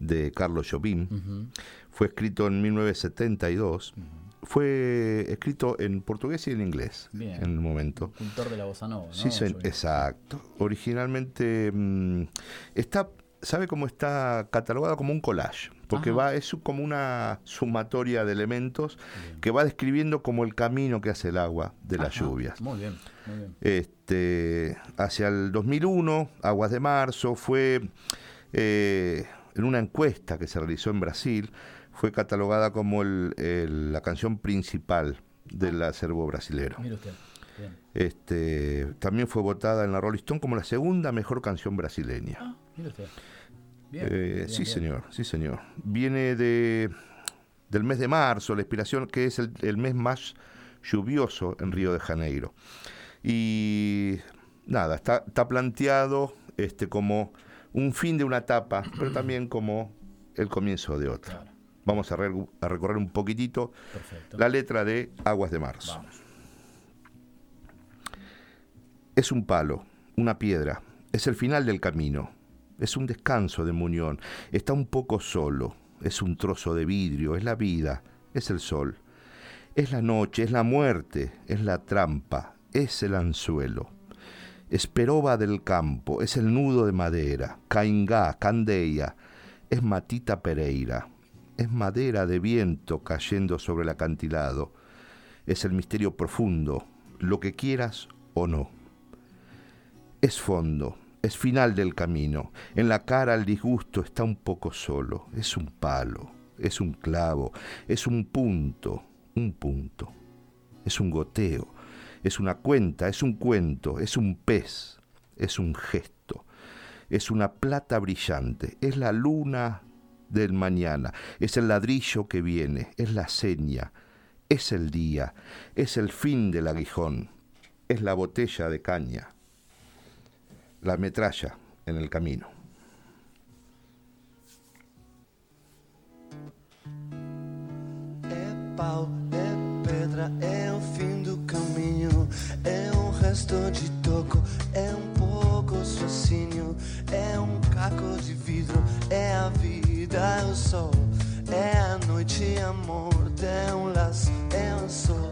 S1: de Carlos Jobim. Fue escrito en 1972. Fue escrito en portugués y en inglés
S4: Bien.
S1: en el momento.
S4: Cultor de la bossa nova, ¿no?
S1: Sí, se- exacto. Originalmente mm, está, ¿sabe cómo está catalogado como un collage? Porque
S4: Ajá.
S1: va, es como una sumatoria de elementos que va describiendo como el camino que hace el agua de las lluvias.
S4: Muy bien.
S1: Este, hacia el 2001, Aguas de Marzo, fue eh, en una encuesta que se realizó en Brasil, fue catalogada como el- el- la canción principal del acervo brasilero.
S4: Mire usted. Bien.
S1: Este, también fue votada en la Rolling Stone como la segunda mejor canción brasileña.
S4: Ah, usted. Bien,
S1: Eh,
S4: bien,
S1: sí, señor, sí, señor. Viene de, del mes de marzo, la inspiración, que es el, el mes más lluvioso en Río de Janeiro. Y nada, está, está planteado este, como un fin de una etapa, pero también como el comienzo de otra.
S4: Claro.
S1: Vamos a, re- a recorrer un poquitito
S4: Perfecto.
S1: la letra de Aguas de Marzo.
S4: Vamos.
S1: Es un palo, una piedra, es el final del camino, es un descanso de Muñón, está un poco solo, es un trozo de vidrio, es la vida, es el sol, es la noche, es la muerte, es la trampa, es el anzuelo. Es peroba del campo, es el nudo de madera, caingá, candeia, es matita pereira, es madera de viento cayendo sobre el acantilado, es el misterio profundo, lo que quieras o no. Es fondo, es final del camino. En la cara el disgusto está un poco solo. Es un palo, es un clavo, es un punto, un punto. Es un goteo, es una cuenta, es un cuento, es un pez, es un gesto. Es una plata brillante, es la luna del mañana, es el ladrillo que viene, es la seña, es el día, es el fin del aguijón, es la botella de caña la metralla en el camino.
S5: Resto de toco, é um pouco raciocínio. É um caco de vidro, é a vida, é o sol. É a noite, a morte, é um laço, é um sol.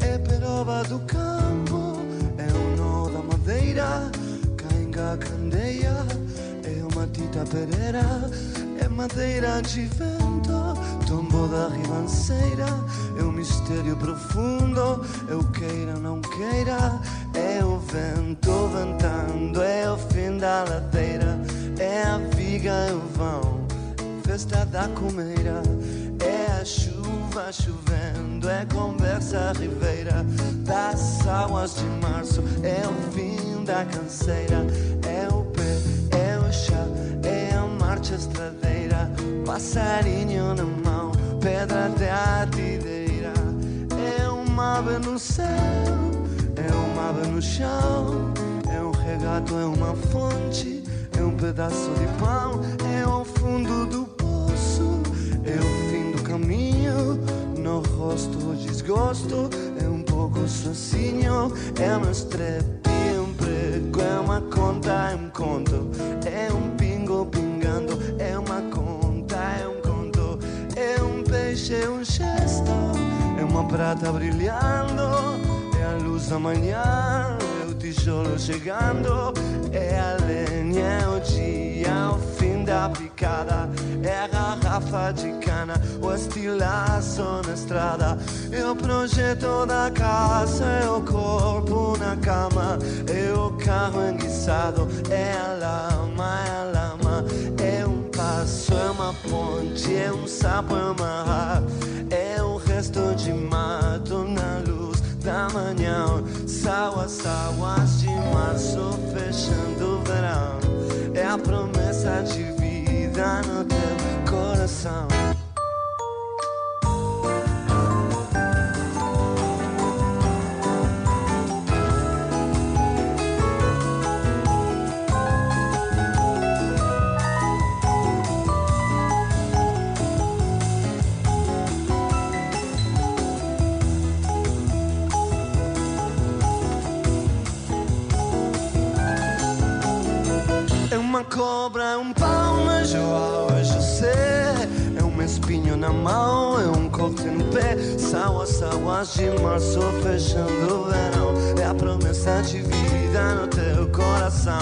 S5: É peroba do campo, é o nó da madeira. Cainga, candeia, é uma tita pereira. É madeira de vento, tombo da ribanceira. É um mistério profundo, eu queira, não queira. É o vento ventando, é o fim da ladeira. É a viga, é o vão, festa da comeira. É a chuva chovendo, é conversa ribeira. Das águas de março, é o fim da canseira. A marcha estradeira. Passarinho na mão, pedra de atideira. É uma ave no céu, é uma ave no chão. É um regato, é uma fonte, é um pedaço de pão. É o fundo do poço, é o fim do caminho. No rosto o desgosto, é um pouco sozinho. É estrepe, é um prego, é uma conta, é um conto. É um pingando, é uma conta, é um conto. É um peixe, é um cheiro. prata brilhando, é a luz da manhã, é o tijolo chegando, é a lenha, é o dia, o fim da picada, é a garrafa de cana, o estilaço na estrada, é o projeto da casa, é o corpo na cama, é o carro enguiçado, é a lama, é a lama, é é uma ponte, é um sapo, é uma é um resto de mato na luz da manhã. Sawas, sawas de março fechando o verão. É a promessa de vida no teu coração. Uma cobra, é um pau joa, hoje eu sei. É um espinho na mão, é um coque no pé. Sawas, sawas de março fechando o verão. É a promessa de vida no teu coração.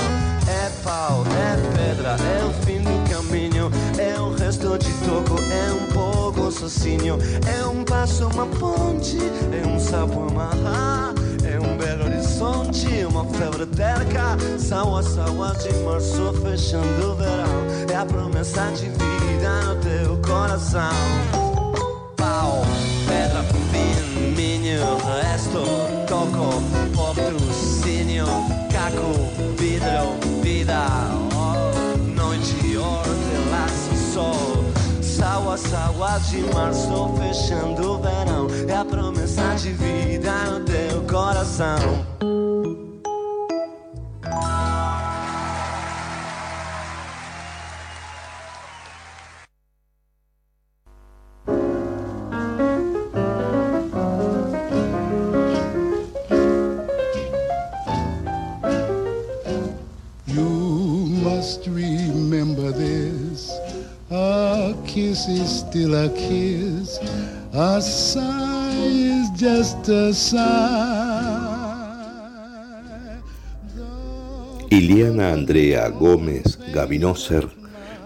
S5: É pau, é pedra, é o fim do caminho. É um resto de toco, é um pouco sozinho. É um passo, uma ponte, é um sapo amarrar. Um belo horizonte, uma febre terca. Sawa, sawa de março fechando o verão. É a promessa de vida no teu coração. Pau, pedra, fim, minho, resto, coco, patrocínio, caco, vidro, vida. Oh, noite, hortelã, sol. Sawa, sawa de março fechando o verão. É de vida no teu coração.
S11: You must remember this. A kiss is still a kiss. A sigh just a sigh.
S6: Iliana Andrea Gómez Gavinoser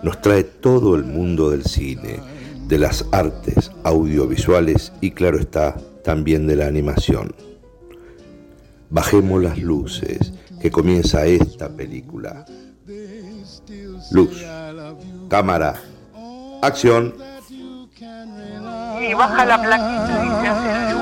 S6: nos trae todo el mundo del cine, de las artes audiovisuales y claro está, también de la animación. Bajemos las luces, que comienza esta película. Luz, cámara, acción.
S12: y baja la plaquita y se hace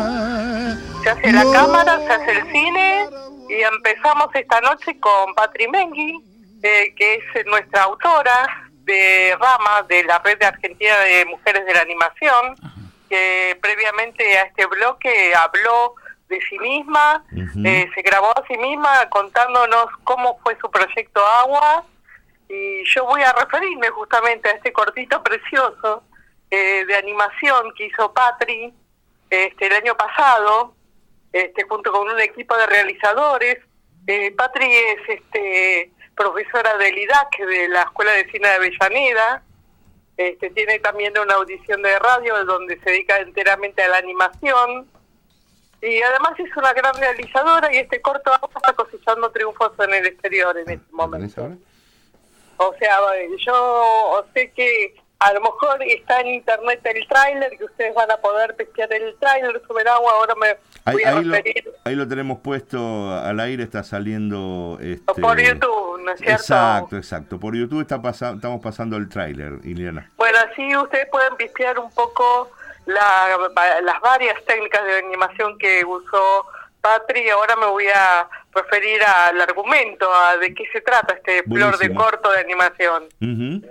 S12: hace la cámara, se hace el cine y empezamos esta noche con Patri Mengui, eh, que es nuestra autora de Rama, de la Red de Argentina de Mujeres de la Animación, que previamente a este bloque habló de sí misma, eh, se grabó a sí misma contándonos cómo fue su proyecto Agua. Y yo voy a referirme justamente a este cortito precioso eh, de animación que hizo Patri este, el año pasado, este, junto con un equipo de realizadores. Eh, Patri es este, profesora del IDAC, de la Escuela de Cine de Avellaneda. Este, tiene también una audición de radio donde se dedica enteramente a la animación. Y además es una gran realizadora y este corto está cosechando triunfos en el exterior en este momento. O sea, yo sé que a lo mejor está en internet el tráiler, que ustedes van a poder pesquear el tráiler sobre agua. Ahora me
S1: Ahí,
S12: voy a
S1: ahí lo,
S12: referir
S1: ahí lo tenemos puesto al aire, está saliendo... Este,
S12: por YouTube, ¿no es cierto?
S1: Exacto, exacto. Por YouTube está pasa, estamos pasando el tráiler, Iliana.
S12: Bueno, así ustedes pueden pispear un poco la- las varias técnicas de animación que usó Patri. Ahora me voy a referir al argumento, a de qué se trata este flor de
S1: Buenísimo.
S12: corto de animación.
S1: Ujú.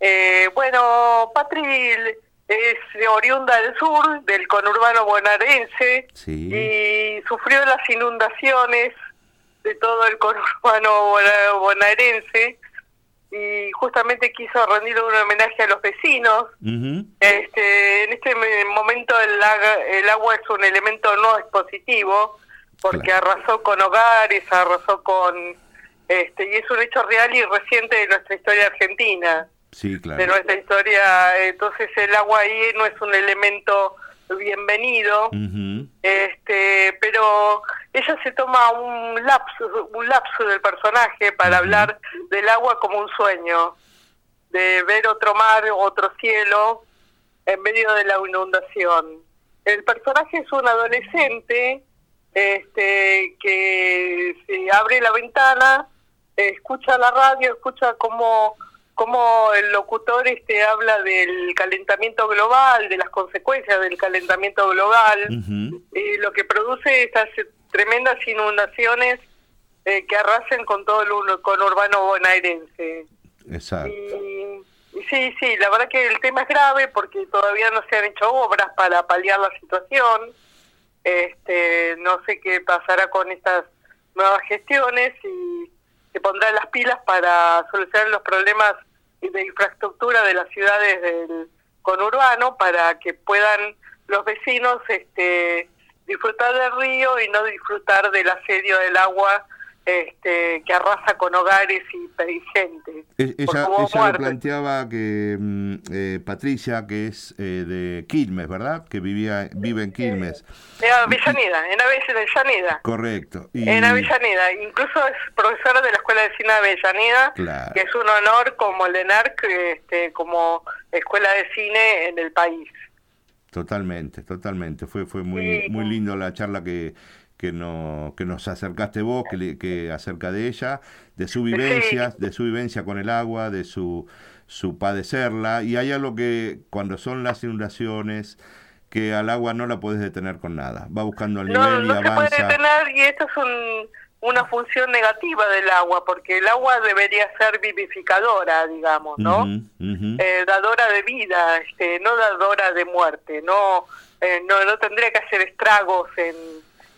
S12: Eh, bueno, Patri es oriunda del sur, del conurbano bonaerense,
S1: Sí.
S12: y sufrió las inundaciones de todo el conurbano bona- bonaerense y justamente quiso rendir un homenaje a los vecinos. Este, en este me- momento el, el agua es un elemento no expositivo porque arrasó con hogares, arrasó con... Este, y es un hecho real y reciente de nuestra historia argentina
S1: Sí,
S12: de nuestra historia. Entonces el agua ahí no es un elemento bienvenido, este, pero ella se toma un lapso, un lapso del personaje para hablar del agua como un sueño, de ver otro mar, otro cielo en medio de la inundación. El personaje es un adolescente este, que se abre la ventana, escucha la radio, escucha cómo, cómo el locutor este, habla del calentamiento global, de las consecuencias del calentamiento global, y lo que produce estas tremendas inundaciones eh, que arrasen con todo el ur- conurbano bonaerense.
S1: Exacto.
S12: Y, y sí, sí, la verdad que el tema es grave porque todavía no se han hecho obras para paliar la situación. Este, no sé qué pasará con estas nuevas gestiones y se pondrán las pilas para solucionar los problemas de infraestructura de las ciudades del conurbano para que puedan los vecinos este, disfrutar del río y no disfrutar del asedio del agua este, que arrasa con hogares y, gente.
S1: E- Ella, lo planteaba que mm, eh, Patricia, que es eh, de Quilmes, ¿verdad? Que vivía, vive en Quilmes.
S12: En Avellaneda, en Avellaneda.
S1: Correcto. Y,
S12: En Avellaneda, incluso es profesora de la Escuela de Cine de Avellaneda,
S1: Claro.
S12: que es un honor como LENARC, este, como escuela de cine en el país.
S1: Totalmente, totalmente. Fue, fue muy,
S12: Sí.
S1: muy lindo la charla que, que, no, que nos acercaste vos, que, le- que acerca de ella, de su vivencia, de su vivencia con el agua, de su, su padecerla. Y hay algo que cuando son las inundaciones, que al agua no la puedes detener con nada. Va buscando el
S12: No,
S1: nivel
S12: no
S1: y
S12: se puede
S1: avanza.
S12: detener y esto es un- una función negativa del agua, porque el agua debería ser vivificadora, digamos, ¿no? Eh, dadora de vida, este, no dadora de muerte, no, eh, no, no tendría que hacer estragos en,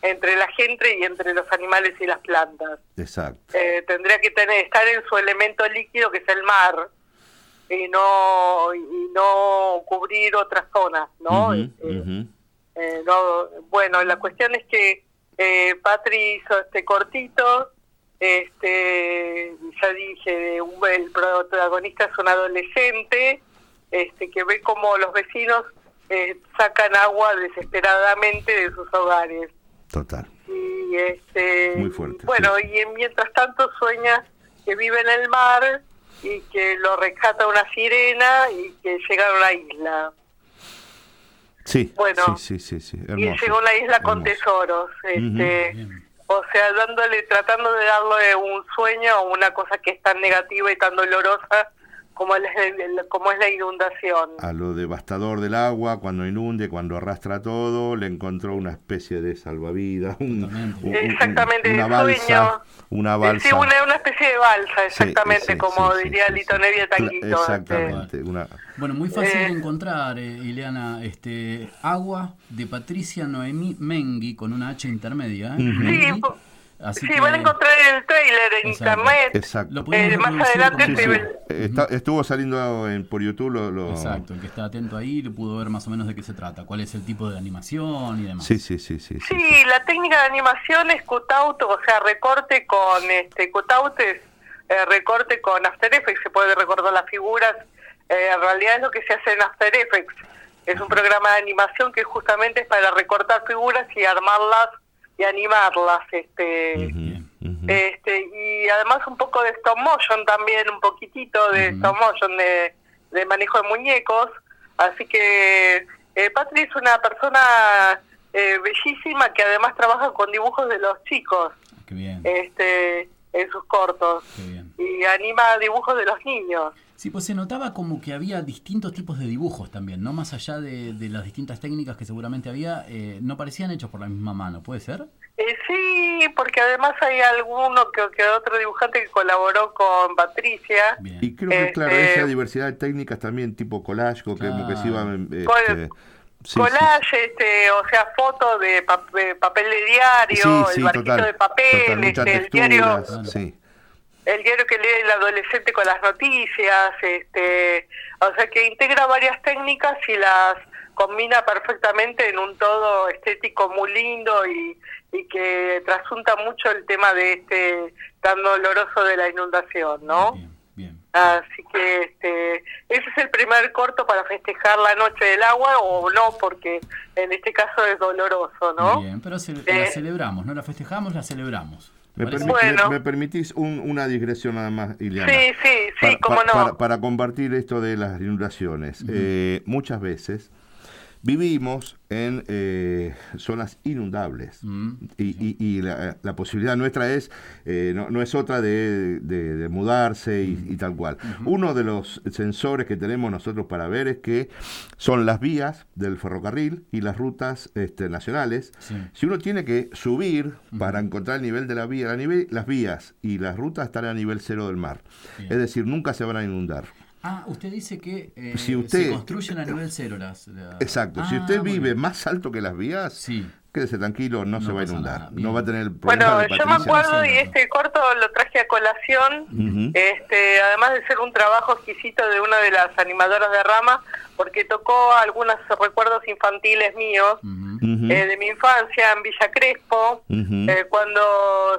S12: entre la gente y entre los animales y las plantas.
S1: Exacto.
S12: Eh, tendría que tener estar en su elemento líquido que es el mar y no y no cubrir otras zonas, ¿no? Eh,
S1: ujú.
S12: eh, no, bueno, la cuestión es que eh, Patri hizo este cortito, este, ya dije, un- el protagonista es un adolescente, este, que ve como los vecinos eh, sacan agua desesperadamente de sus hogares.
S1: Total.
S12: Y este,
S1: Muy fuerte,
S12: Bueno, y en- mientras tanto sueña que vive en el mar y que lo rescata una sirena y que llega a una isla.
S1: Sí,
S12: Bueno,
S1: sí, sí, sí, sí.
S12: y
S1: Hermoso.
S12: llegó a una isla con
S1: hermoso.
S12: tesoros este o sea dándole tratando de darle un sueño a una cosa que es tan negativa y tan dolorosa como es, el- como es la inundación
S1: a lo devastador del agua, cuando inunde, cuando arrastra todo, le encontró una especie de salvavidas, un- un- un-
S12: Exactamente,
S1: una
S12: el
S1: balsa, una
S12: sí
S1: balsa.
S12: una, una especie de balsa exactamente
S1: sí,
S12: como
S1: sí,
S12: diría
S1: sí,
S12: Lito
S1: sí.
S12: Nevia Tanguito este.
S1: Exactamente, una,
S4: Bueno, muy fácil
S12: Eh.
S4: de encontrar, eh, Ileana. Este, Agua de Patricia Noemí Mengui con una H intermedia. ¿eh? Así
S12: sí
S4: que-
S12: van a encontrar el trailer en
S4: Exacto.
S12: internet
S1: Exacto.
S12: Eh, más adelante
S1: está- estuvo saliendo en- por YouTube lo, lo-
S4: Exacto, el que está atento ahí lo pudo ver más o menos de qué se trata, cuál es el tipo de animación y demás.
S1: Sí, sí, sí, sí. sí.
S12: Sí, la técnica de animación es cutout, o sea, recorte con este cutout es eh, recorte con After Effects, se puede recortar las figuras. Eh, en realidad es lo que se hace en After Effects. Es un programa de animación que justamente es para recortar figuras y armarlas y animarlas. Este, este y además un poco de stop motion también, un poquitito de stop motion de, de manejo de muñecos. Así que eh, Patri es una persona eh, bellísima que además trabaja con dibujos de los chicos
S4: Qué bien.
S12: este en sus cortos y anima dibujos de los niños.
S4: Sí, pues se notaba como que había distintos tipos de dibujos también, ¿no? Más allá de, de las distintas técnicas que seguramente había, eh, no parecían hechos por la misma mano, ¿puede ser?
S12: Eh, sí, porque además hay alguno que, que otro dibujante que colaboró con Patricia.
S1: Y creo que, claro,
S12: Este,
S1: esa diversidad de técnicas también, tipo collage, que, como que se iban... este, Sí, sí.
S12: collage, este, o sea, fotos de pap- de papel de diario,
S1: Sí,
S12: el barquito
S1: total,
S12: de papel, este, el diario, el diario que lee el adolescente con las noticias, este, o sea, que integra varias técnicas y las combina perfectamente en un todo estético muy lindo y, y que trasunta mucho el tema de este tan doloroso de la inundación, ¿no? Así que este, ese es el primer corto para festejar la noche del agua o no, porque en este caso es doloroso, ¿no?
S4: Bien, pero ce-
S12: Eh,
S4: la celebramos, no la festejamos, la celebramos.
S1: ¿Me,
S4: ¿Parece?
S1: permi-
S12: Bueno.
S1: me- me permitís un- una digresión nada más, Ileana?
S12: Sí, sí, sí,
S1: Para-
S12: cómo
S1: pa-
S12: no.
S1: Para, para compartir esto de las inundaciones. Eh, muchas veces vivimos en eh, zonas inundables y, y- y la, la posibilidad nuestra es eh, no, no es otra de, de- de mudarse y, y tal cual. Uno de los sensores que tenemos nosotros para ver es que son las vías del ferrocarril y las rutas este, nacionales. Si uno tiene que subir para encontrar el nivel de la vía, la nivel, las vías y las rutas están a nivel cero del mar.
S4: Bien.
S1: Es decir, nunca se van a inundar.
S4: Ah, usted dice que eh,
S1: Si usted-
S4: se construyen a nivel cero las... la-
S1: Exacto. si
S4: Ah,
S1: usted vive más alto que las vías, quédese tranquilo, no, se va a inundar.
S4: nada,
S1: no va a tener el problema
S12: Bueno,
S1: de
S12: yo me acuerdo y este corto lo traje a colación, este, además de ser un trabajo exquisito de una de las animadoras de Rama, porque tocó algunos recuerdos infantiles míos eh, de mi infancia en Villa Crespo, eh, cuando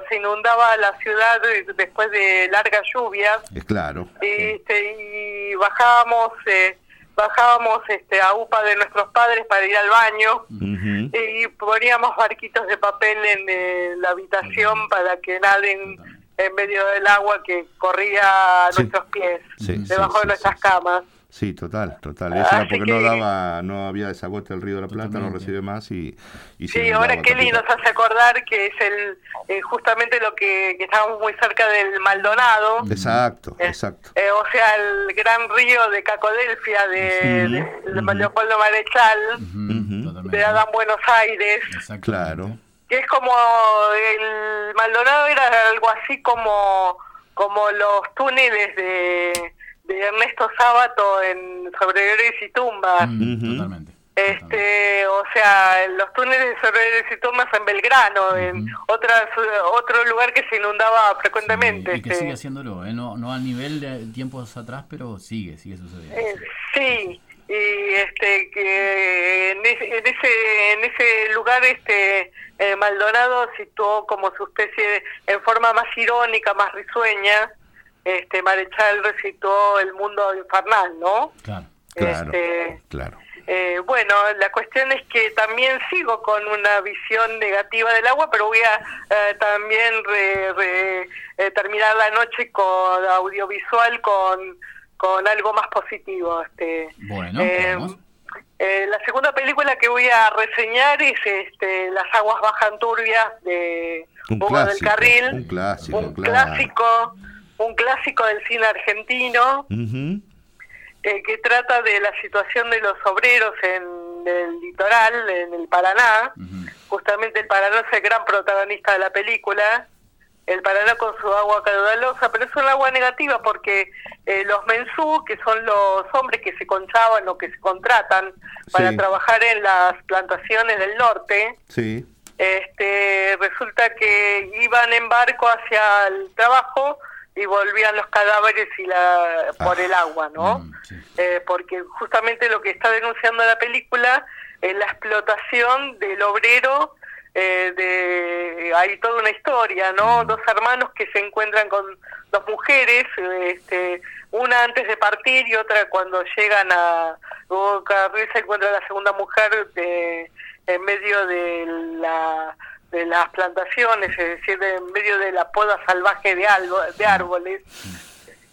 S12: se inundaba la ciudad después de largas lluvias.
S1: Es claro.
S12: y, este, y bajábamos eh, bajábamos este, a UPA de nuestros padres para ir al baño. Y poníamos barquitos de papel en eh, la habitación para que naden en medio del agua que corría a
S1: Sí.
S12: nuestros pies,
S1: Sí,
S12: debajo
S1: sí,
S12: de nuestras camas.
S1: Sí, total, total. Eso era porque no daba, no había desagote el río de la Plata, no recibe más y, y se
S12: Sí, ahora Kelly nos hace acordar que es el eh, justamente lo que, que estábamos muy cerca del Maldonado.
S1: Exacto, exacto.
S12: Eh, o sea, el gran río de Cacodelfia de, de- de Leopoldo Marechal, de Adán Buenos Aires,
S1: Claro.
S12: que es como el Maldonado era algo así como como los túneles de, de Ernesto Sábato en Sobrevivientes y Tumbas.
S4: Totalmente.
S12: Este, o sea, los túneles de Sobrevivientes y Tumbas en Belgrano, en otras, otro lugar que se inundaba frecuentemente.
S4: Y que
S12: este.
S4: sigue haciéndolo, ¿eh? no, no a nivel de tiempos atrás, pero sigue, sigue sucediendo.
S12: Eh, sí, y este que en ese, en ese, en ese lugar este eh, Maldonado situó como su especie de, en forma más irónica, más risueña, este Marechal recitó el mundo infernal, ¿no?
S4: Claro.
S1: Claro,
S12: Este,
S1: claro.
S12: eh, bueno, la cuestión es que también sigo con una visión negativa del agua, pero voy a eh, también re- re- eh, terminar la noche con audiovisual con, con algo más positivo. Este,
S4: Bueno,
S12: eh, eh, la segunda película que voy a reseñar es este, Las aguas bajan turbias de
S1: Un
S12: Hugo del Carril,
S1: un clásico,
S12: un
S1: claro.
S12: clásico, un clásico del cine argentino eh, que trata de la situación de los obreros en el litoral, en el Paraná. Justamente el Paraná es el gran protagonista de la película. El Paraná con su agua caudalosa, pero es un agua negativa porque eh, los mensú, que son los hombres que se conchaban o que se contratan para
S1: Sí.
S12: trabajar en las plantaciones del norte,
S1: Sí.
S12: este, resulta que iban en barco hacia el trabajo y volvían los cadáveres y la por el agua, ¿no? Eh, porque justamente lo que está denunciando la película es la explotación del obrero. eh, de hay toda una historia, ¿no? Dos hermanos que se encuentran con dos mujeres, este, una antes de partir y otra cuando llegan a Carril se encuentra la segunda mujer de, en medio de la de las plantaciones, es decir, de- en medio de la poda salvaje de, algo, de árboles,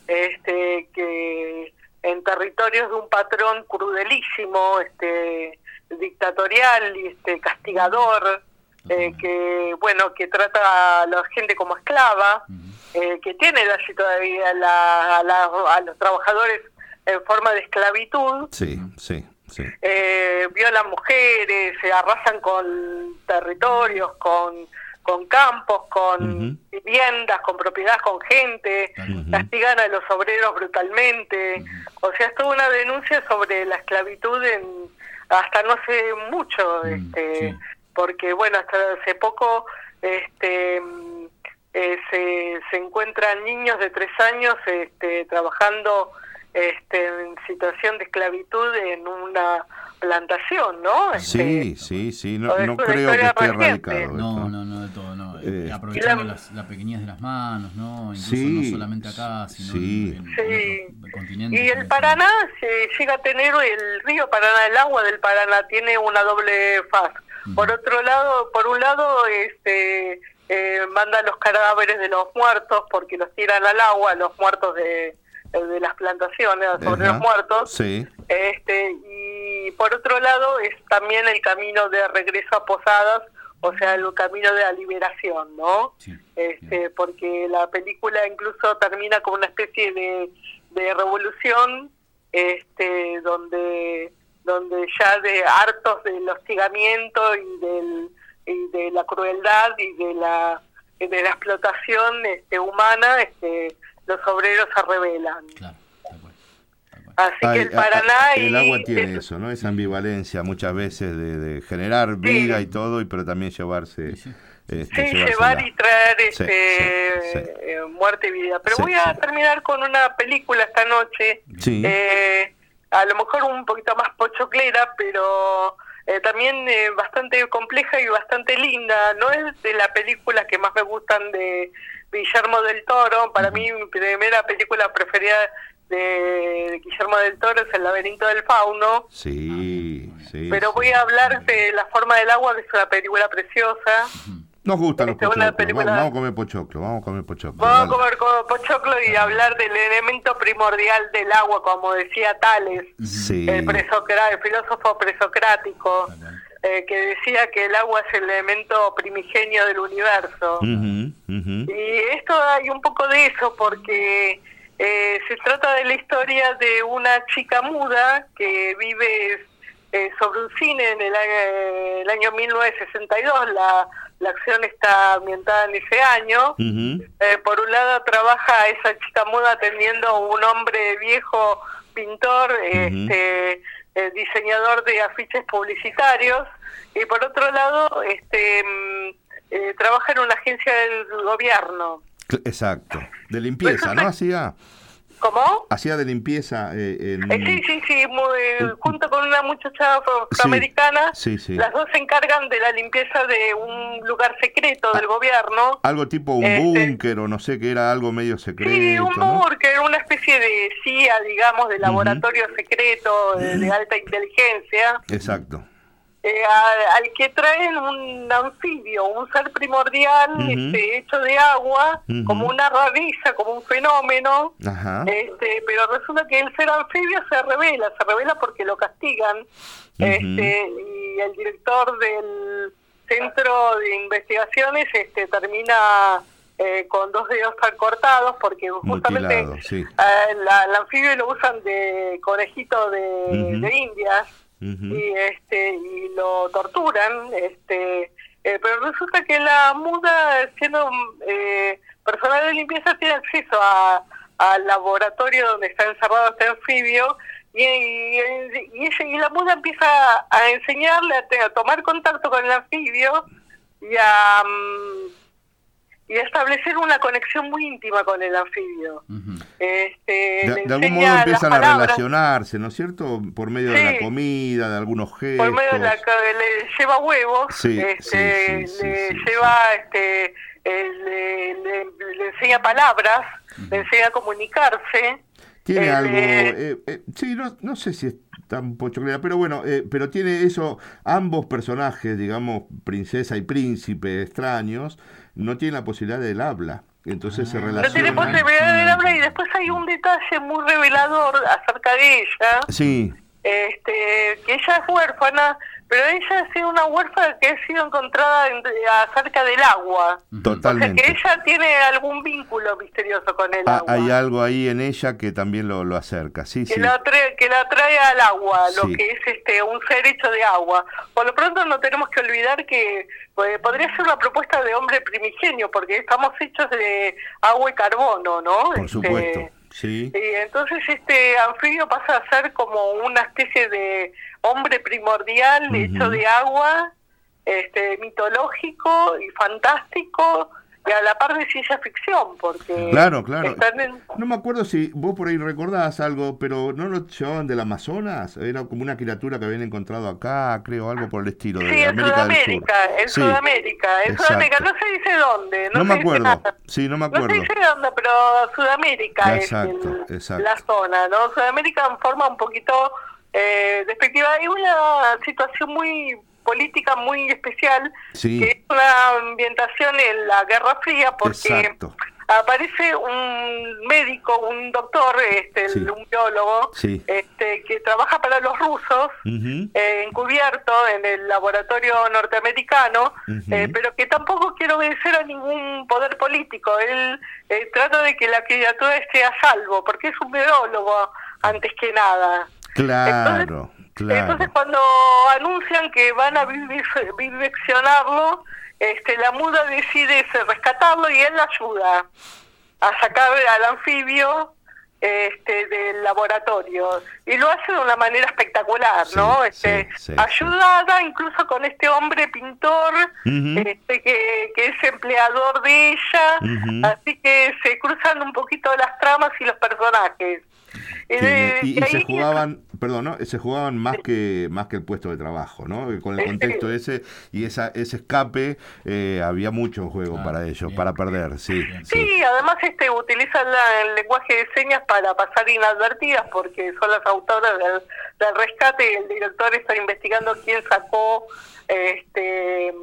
S12: este que en territorios de un patrón crudelísimo, este dictatorial y este castigador, eh, que bueno que trata a la gente como esclava, eh, que tiene así todavía la- a, la- a los trabajadores en forma de esclavitud,
S1: Sí, sí, sí.
S12: eh, violan mujeres, se arrasan con territorios, con, con campos, con viviendas, con propiedades, con gente, castigan a los obreros brutalmente. O sea, es toda una denuncia sobre la esclavitud en hasta no hace mucho, este, porque bueno, hasta hace poco este mm, eh, se, se encuentran niños de tres años este, trabajando este, en situación de esclavitud en una plantación, ¿no? Este,
S1: Sí, sí, sí. No, no creo que esté erradicado.
S4: No, no, no, de todo, no.
S1: Eh,
S4: aprovechando las, la pequeñez de las manos, ¿no? Incluso
S1: Sí,
S4: no solamente acá, sino
S1: sí.
S4: en, en
S12: Sí.
S4: otros continentes.
S12: Y el Paraná se llega a tener, el río Paraná, el agua del Paraná tiene una doble faz. Por otro lado, por un lado, este, eh, manda los cadáveres de los muertos porque los tiran al agua, los muertos de, de las plantaciones, los obreros
S1: Ajá.
S12: muertos.
S1: Sí.
S12: Este, y por otro lado es también el camino de regreso a Posadas, o sea, el camino de la liberación, ¿no? Este, porque la película incluso termina como una especie de, de revolución, este, donde donde ya de hartos del hostigamiento y del y de la crueldad y de la de la explotación este, humana, este, los obreros se rebelan. Así que el Paraná
S1: a- a- el
S12: y
S1: agua tiene eso, ¿no? Esa ambivalencia muchas veces de, de generar vida y todo, y pero también llevarse. este,
S12: Sí,
S1: llevársela.
S12: llevar y traer este,
S1: sí, sí.
S12: eh, muerte y vida. Pero
S1: Sí,
S12: voy a terminar con una película esta noche,
S1: Sí.
S12: eh, a lo mejor un poquito más pochoclera, pero eh, también eh, bastante compleja y bastante linda. No es de las películas que más me gustan de Guillermo del Toro. Para mí, mi primera película preferida de Guillermo del Toro es El laberinto del fauno.
S1: Sí, sí.
S12: Pero voy a hablar de La forma del agua, que es una película preciosa.
S1: Nos gustan los
S12: Este, una
S1: pochoclos.
S12: película-
S1: Vamos, vamos a comer pochoclo, vamos a comer pochoclo.
S12: Vamos a comer pochoclo y hablar del elemento primordial del agua, como decía Tales,
S1: Sí.
S12: el, el filósofo presocrático, eh, que decía que el agua es el elemento primigenio del universo.
S1: Ujú.
S12: Y esto hay un poco de eso porque eh, se trata de la historia de una chica muda que vive eh, sobre un cine en el año, el año 1962. La, la acción está ambientada en ese año. Eh, por un lado trabaja esa chica muda atendiendo un hombre viejo pintor, este, eh, diseñador de afiches publicitarios, y por otro lado este, mm, eh, trabaja en una agencia del gobierno.
S1: Exacto. De limpieza, ¿no? Hacía.
S12: ¿Cómo?
S1: Hacía de limpieza eh, en.
S12: Eh, sí, sí, sí, muy- junto con una muchacha afro- afroamericana,
S1: Sí, sí.
S12: las dos se encargan de la limpieza de un lugar secreto del gobierno.
S1: Algo tipo un
S12: Este-
S1: búnker o no sé, que era algo medio secreto.
S12: Sí, un
S1: ¿no?
S12: búnker, una especie de CIA, digamos, de laboratorio secreto de, de alta inteligencia,
S1: Exacto.
S12: Eh, a- al que traen un anfibio, un ser primordial este, hecho de agua, como una rareza, como un fenómeno.
S1: Ajá.
S12: Este, pero resulta que el ser anfibio se revela, se revela porque lo castigan. este, y el director del centro de investigaciones este, termina eh, con dos dedos tan cortados porque justamente
S1: Mutilado, sí.
S12: eh, la- el anfibio lo usan de conejito de, de indias Y este y lo torturan este eh, pero resulta que la muda siendo eh, personal de limpieza tiene acceso a al laboratorio donde está encerrado este anfibio y, y, y la muda empieza a enseñarle a, a tomar contacto con el anfibio y a mm, y a establecer una conexión muy íntima con el anfibio. Este
S1: De, algún modo empiezan a relacionarse, ¿no es cierto? Por medio de la comida, de algunos gestos.
S12: por medio de la que le lleva huevos
S1: Sí,
S12: este,
S1: sí, sí, sí,
S12: le
S1: sí,
S12: lleva este eh, le, le- le enseña palabras le enseña a comunicarse
S1: Tiene
S12: eh,
S1: algo, eh, eh, sí, no, no sé si es tan pochoclera, pero bueno, eh, pero tiene eso, ambos personajes, digamos, princesa y príncipe extraños, no tienen la posibilidad del habla, entonces se
S12: no tiene posibilidad de hablar y después hay un detalle muy revelador acerca de ella.
S1: Sí,
S12: este que ella es huérfana pero ella ha sido una huérfana que ha sido encontrada en- acerca del agua o sea
S1: totalmente.
S12: que ella tiene algún vínculo misterioso con el
S1: Ah,
S12: agua
S1: hay algo ahí en ella que también lo, lo acerca, sí,
S12: que
S1: sí.
S12: la trae, que la trae al agua, lo que es este un ser hecho de agua. Por lo pronto no tenemos que olvidar que pues, podría ser una propuesta de hombre primigenio, porque estamos hechos de agua y carbono, ¿no?
S1: Por
S12: Este,
S1: supuesto, sí.
S12: y entonces este anfibio pasa a ser como una especie de hombre primordial hecho de agua, este mitológico y fantástico, y a la par de ciencia ficción, porque
S1: Claro, claro.
S12: están en-
S1: No me acuerdo si vos por ahí recordás algo, pero ¿no lo llevaban del Amazonas? Era como una criatura que habían encontrado acá, creo, algo por el estilo, de
S12: Sí, en
S1: América del Sur.
S12: Sudamérica, en
S1: Sí,
S12: Sudamérica, en
S1: exacto.
S12: Sudamérica, no se dice dónde, no,
S1: No me acuerdo,
S12: nada.
S1: sí, no me
S12: No se
S1: acuerdo.
S12: dice dónde, pero Sudamérica
S1: Exacto,
S12: es el-
S1: exacto.
S12: la zona, ¿no? Sudamérica en forma un poquito eh, despectiva. Hay una situación muy política muy especial,
S1: Sí.
S12: que es una ambientación en la Guerra Fría, porque
S1: Exacto.
S12: aparece un médico, un doctor, este,
S1: Sí.
S12: un biólogo,
S1: Sí.
S12: este, que trabaja para los rusos, eh, encubierto en el laboratorio norteamericano, eh, pero que tampoco quiere obedecer a ningún poder político. Él eh, trata de que la criatura esté a salvo, porque es un biólogo antes que nada.
S1: Claro, claro.
S12: Entonces cuando anuncian que van a vivi- viviseccionarlo, este, la muda decide rescatarlo y él la ayuda a sacar al anfibio este, del laboratorio. Y lo hace de una manera espectacular, ¿no? Este,
S1: sí, sí.
S12: ayudada incluso con este hombre pintor este, que, que es empleador de ella. Así que se cruzan un poquito las tramas y los personajes. Y
S1: se jugaban, perdón, ¿no? se jugaban más que más que el puesto de trabajo, ¿no? Con el contexto ese y esa ese escape eh, había mucho en juego para ellos, para perder, sí, sí.
S12: Sí, además este utilizan la- el lenguaje de señas para pasar inadvertidas porque son las autoras del, del rescate y el director está investigando quién sacó este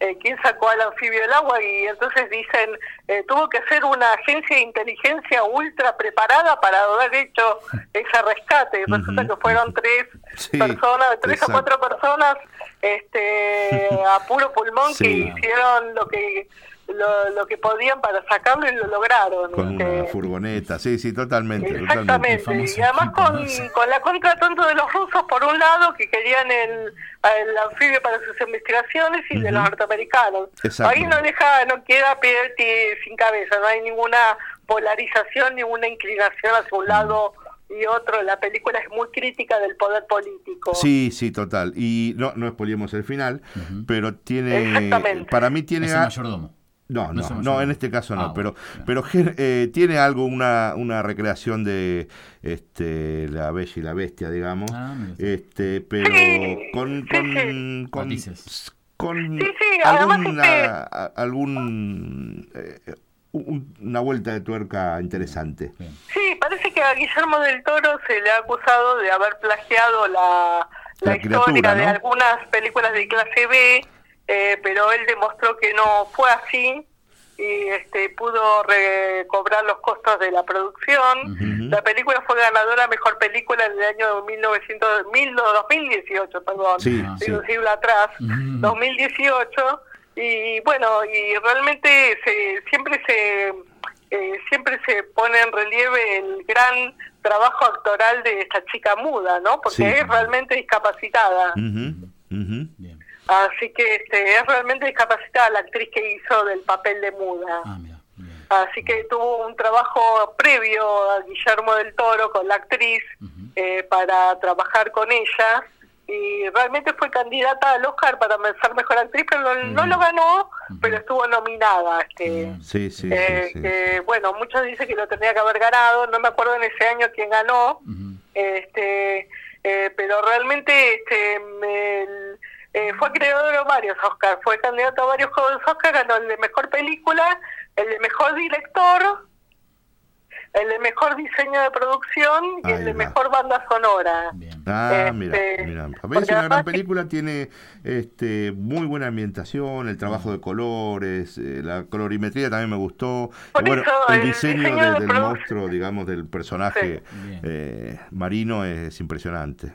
S12: eh, quién sacó al anfibio del agua y entonces dicen eh, tuvo que ser una agencia de inteligencia ultra preparada para haber hecho ese rescate. Y resulta que fueron tres
S1: Sí,
S12: personas tres o
S1: exacto.
S12: cuatro personas este a puro pulmón que hicieron lo que lo, lo que podían para sacarlo y lo lograron.
S1: Con
S12: este.
S1: una furgoneta, sí, sí, totalmente,
S12: Exactamente,
S1: totalmente.
S12: y además con, con la contra tanto de los rusos por un lado que querían el, el anfibio para sus investigaciones y de
S1: Ujú.
S12: los norteamericanos.
S1: Exacto.
S12: Ahí no deja, no queda pie ti- sin cabeza, no hay ninguna polarización, ninguna inclinación hacia un lado y otro. La película es muy crítica del poder político.
S1: Sí, sí, total. Y no, no spoilemos el final, pero tiene,
S12: Exactamente.
S1: para mí tiene...
S4: Es el
S1: a-
S4: mayordomo.
S1: No,
S4: No
S1: no, en este caso no,
S4: Ah,
S1: pero, pero gen- eh, tiene algo, una, una recreación de este, la Bella y la Bestia, digamos,
S4: Ah,
S1: este, pero con, con, con, con
S12: Sí, sí,
S1: alguna-
S12: este-
S1: algún, eh, un- una vuelta de tuerca interesante.
S12: Sí, parece que a Guillermo del Toro se le ha acusado de haber plagiado la, la,
S1: La
S12: historia
S1: criatura,
S12: de algunas películas de clase B, eh, pero él demostró que no fue así y este pudo recobrar los costos de la producción. La película fue ganadora mejor película en el año 1900, mil- 2018, perdón,
S1: Sí,
S12: de
S1: sí.
S12: un siglo atrás, 2018 y bueno y realmente se, siempre se eh, siempre se pone en relieve el gran trabajo actoral de esta chica muda, ¿no? Porque
S1: Sí.
S12: es realmente discapacitada.
S1: Ujú, ujú.
S12: Así que este, es realmente discapacitada la actriz que hizo del papel de muda. Así que tuvo un trabajo previo a Guillermo del Toro con la actriz eh, para trabajar con ella. Y realmente fue candidata al Oscar para ser mejor actriz, pero no, no lo ganó, pero estuvo nominada. Este,
S1: Sí, sí,
S12: eh,
S1: sí,
S12: que, bueno, muchos dicen que lo tendría que haber ganado, no me acuerdo en ese año quién ganó, este, eh, pero realmente este, me- eh, fue acreedor de varios Oscars, fue candidato a varios Juegos Oscar, ganó el de mejor película, el de mejor director, el de mejor diseño de producción y el de
S1: va.
S12: mejor banda sonora.
S1: Ah,
S12: Este,
S1: mira, mira. A
S12: porque
S1: veces una gran película tiene este, muy buena ambientación, el trabajo de colores, eh, la colorimetría también me gustó.
S12: Por
S1: bueno,
S12: eso,
S1: el
S12: el
S1: diseño
S12: diseño
S1: de-
S12: de
S1: del monstruo, digamos, del personaje eh, marino es impresionante.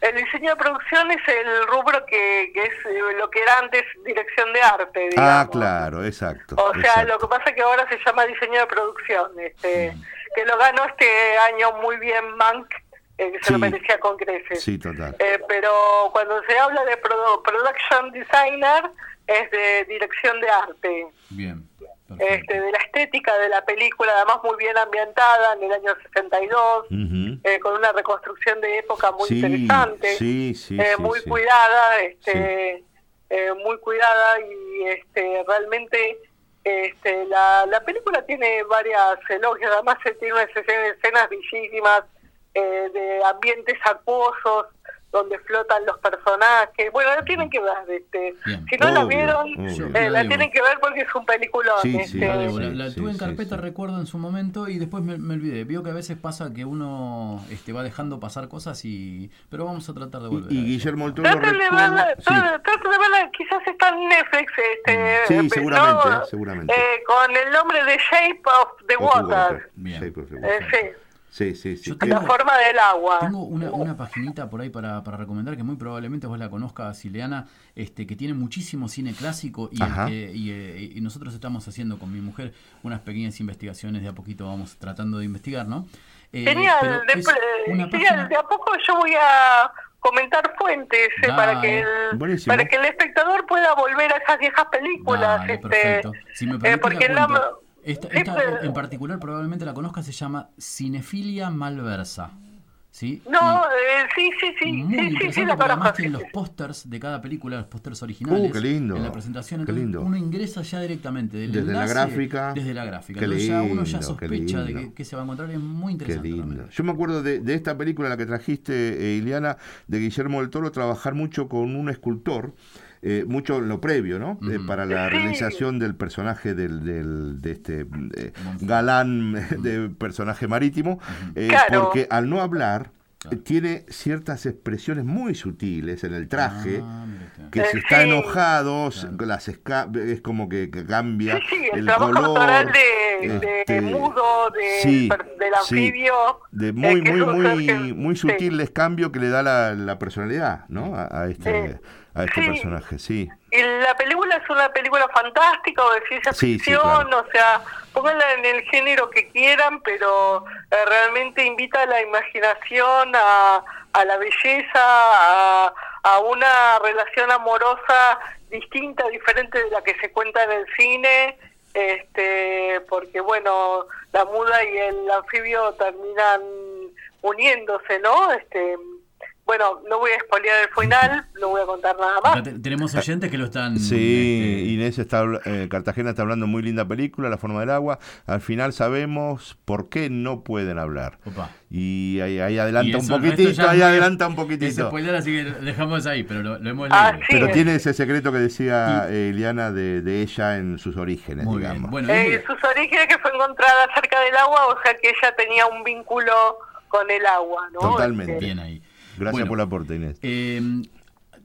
S12: El diseño de producción es el rubro que, que es eh, lo que era antes dirección de arte, digamos.
S1: Ah, claro, exacto.
S12: O sea,
S1: exacto.
S12: lo que pasa es que ahora se llama diseño de producción, este, que lo ganó este año muy bien Mank, eh, que se lo merecía con creces.
S1: Sí, total.
S12: Eh, pero cuando se habla de produ- production designer es de dirección de arte,
S4: Bien.
S12: Este, de la estética de la película, además muy bien ambientada en el año 62,
S1: Ujú.
S12: eh, con una reconstrucción de época muy
S1: Sí,
S12: interesante,
S1: sí, sí,
S12: eh, muy cuidada, este, eh, muy cuidada y este, realmente Este, la, la película tiene varias elogios, además se tiene unas escenas, escenas bellísimas eh, de ambientes acuosos donde flotan los personajes. Bueno, la tienen que ver. Este. Si no la
S1: Obvio,
S12: vieron,
S1: obvio.
S12: eh, la
S4: Digo.
S12: tienen que ver porque es un peliculón.
S1: Sí,
S12: este.
S1: sí,
S4: La debo, la,
S1: sí,
S4: la
S1: sí,
S4: tuve en
S1: sí,
S4: carpeta,
S1: sí.
S4: recuerdo en su momento, y después me, me olvidé. Vio que a veces pasa que uno este, va dejando pasar cosas y. Pero vamos a tratar de volver.
S1: Y, y. Guillermo del Toro
S12: Traten de verla,
S1: sí.
S12: traten- traten de verla, quizás está en Netflix. Este,
S1: Sí,
S12: eh,
S1: seguramente,
S12: ¿no?
S1: seguramente.
S12: Eh, con el nombre de Shape of the Water.
S1: Water.
S4: Bien.
S1: Shape of the
S12: Eh,
S1: Water.
S12: sí,
S1: Sí, sí, sí. Eh,
S12: la
S4: tengo-
S12: forma del agua.
S4: Tengo una, una paginita por ahí para, para recomendar que muy probablemente vos la conozcas, Ileana, este, que tiene muchísimo cine clásico y, eh, y nosotros estamos haciendo con mi mujer unas pequeñas investigaciones, de a poquito vamos tratando de investigar, ¿no? Eh,
S12: Genial, de,
S4: página-
S12: de a poco yo voy a comentar fuentes eh, para que el
S1: Buenísimo.
S12: para que el espectador pueda volver a esas viejas películas
S4: Dale,
S12: este
S4: perfecto. Si me
S12: eh, porque
S4: la
S12: la-.
S4: Esta,
S12: sí,
S4: esta
S12: pero-
S4: en particular probablemente la conozca, se llama Cinefilia Malversa. ¿sí?
S12: no eh, sí sí sí
S4: Muy
S12: sí sí sí
S4: interesante
S12: la
S4: porque además tienen
S12: sí,
S4: los pósters de cada película, los pósters originales.
S1: Uh, qué lindo,
S4: En la presentación,
S1: qué
S4: entonces
S1: lindo.
S4: uno ingresa ya directamente del
S1: Desde la
S4: enlace,
S1: gráfica.
S4: Desde la gráfica.
S1: Qué
S4: Entonces ya uno ya
S1: lindo, qué
S4: sospecha de
S1: lindo.
S4: que, que se va a encontrar. Es muy
S1: Qué
S4: interesante.
S1: lindo.
S4: realmente.
S1: Yo me acuerdo de, de esta película, la que trajiste, eh, Iliana, de Guillermo del Toro, trabajar mucho con un escultor, eh, mucho en lo previo, ¿no? Eh, para la
S12: Sí.
S1: realización del personaje del, del- de este eh, galán de personaje marítimo, eh,
S12: Claro.
S1: porque al no hablar eh, tiene ciertas expresiones muy sutiles en el traje.
S4: Ah.
S1: Que
S12: Eh,
S1: si está
S12: sí.
S1: enojado, las esca- es como que, que cambia
S12: sí, sí, el,
S1: el
S12: trabajo
S1: color.
S12: de, de
S1: este,
S12: mudo de,
S1: sí,
S12: del
S1: sí.
S12: anfibio
S1: de
S12: eh,
S1: muy muy muy
S12: que-
S1: muy
S12: sí.
S1: sutiles cambios que le da la, la personalidad no a, a este
S12: Sí.
S1: A este
S12: Sí.
S1: personaje sí
S12: Y la película es una película fantástica o de ciencia
S1: Sí, sí,
S12: ficción,
S1: claro.
S12: o sea, pónganla en el género que quieran, pero eh, realmente invita a la imaginación, a, a la belleza, a, a una relación amorosa distinta, diferente de la que se cuenta en el cine, este, porque bueno, la muda y el anfibio terminan uniéndose, ¿no? Este, bueno, no voy a spoilear el final, no voy a contar nada más.
S4: Te- tenemos oyentes que lo están.
S1: sí
S4: este,
S1: Inés está eh, Cartagena está hablando muy linda película La forma del agua al final sabemos por qué no pueden hablar
S4: Opa.
S1: y ahí, ahí
S4: Y
S1: adelanta un
S4: eso, el resto
S1: poquitito ahí adelanta un poquitito
S4: spoiler, así que dejamos ahí, pero lo, lo hemos
S12: Ah,
S4: leído.
S12: sí.
S1: pero
S12: es-
S1: tiene ese secreto que decía eh, Eliana de, de ella en sus orígenes
S4: Muy
S1: digamos
S4: bien. Bueno,
S12: Eh,
S4: y-
S12: sus orígenes que fue encontrada cerca del agua, o sea que ella tenía un vínculo con el agua, ¿no?
S1: Totalmente.
S12: Este,
S4: bien ahí.
S1: Gracias
S4: Bueno,
S1: por el aporte Inés.
S4: Eh,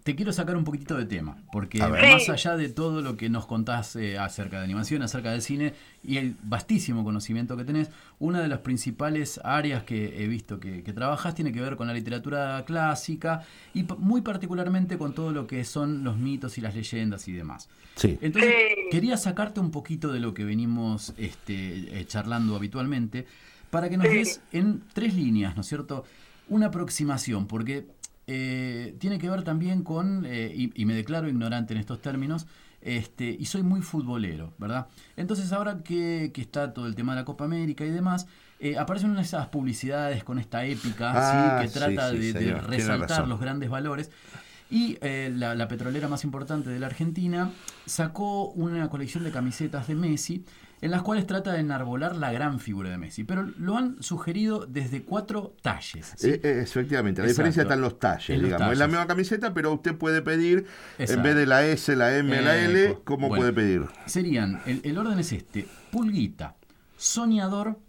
S4: te quiero sacar un poquitito de tema, porque más allá de todo lo que nos contás eh, acerca de animación, acerca del cine y el vastísimo conocimiento que tenés, una de las principales áreas que he visto que, que trabajás tiene que ver con la literatura clásica y muy particularmente con todo lo que son los mitos y las leyendas y demás.
S1: sí.
S4: Entonces, quería sacarte un poquito de lo que venimos este, eh, charlando habitualmente para que nos des en tres líneas, ¿no es cierto? Una aproximación, porque eh, tiene que ver también con, eh, y, y me declaro ignorante en estos términos, este, y soy muy futbolero, ¿verdad? Entonces ahora que, que está todo el tema de la Copa América y demás, eh, aparecen una de esas publicidades con esta épica,
S1: Ah,
S4: ¿sí? que trata
S1: sí,
S4: de- resaltar los grandes valores. Y eh, la, la petrolera más importante de la Argentina sacó una colección de camisetas de Messi en las cuales trata de enarbolar la gran figura de Messi. Pero lo han sugerido desde cuatro talles. ¿sí?
S1: Eh, eh, efectivamente, la
S4: Exacto.
S1: diferencia está en los talles,
S4: En los
S1: digamos. Es la misma camiseta, pero usted puede pedir,
S4: Exacto.
S1: en vez de la S, la M, la L,
S4: Eco.
S1: ¿cómo
S4: Bueno.
S1: puede pedir?
S4: Serían, el, el orden es este, pulguita, soñador,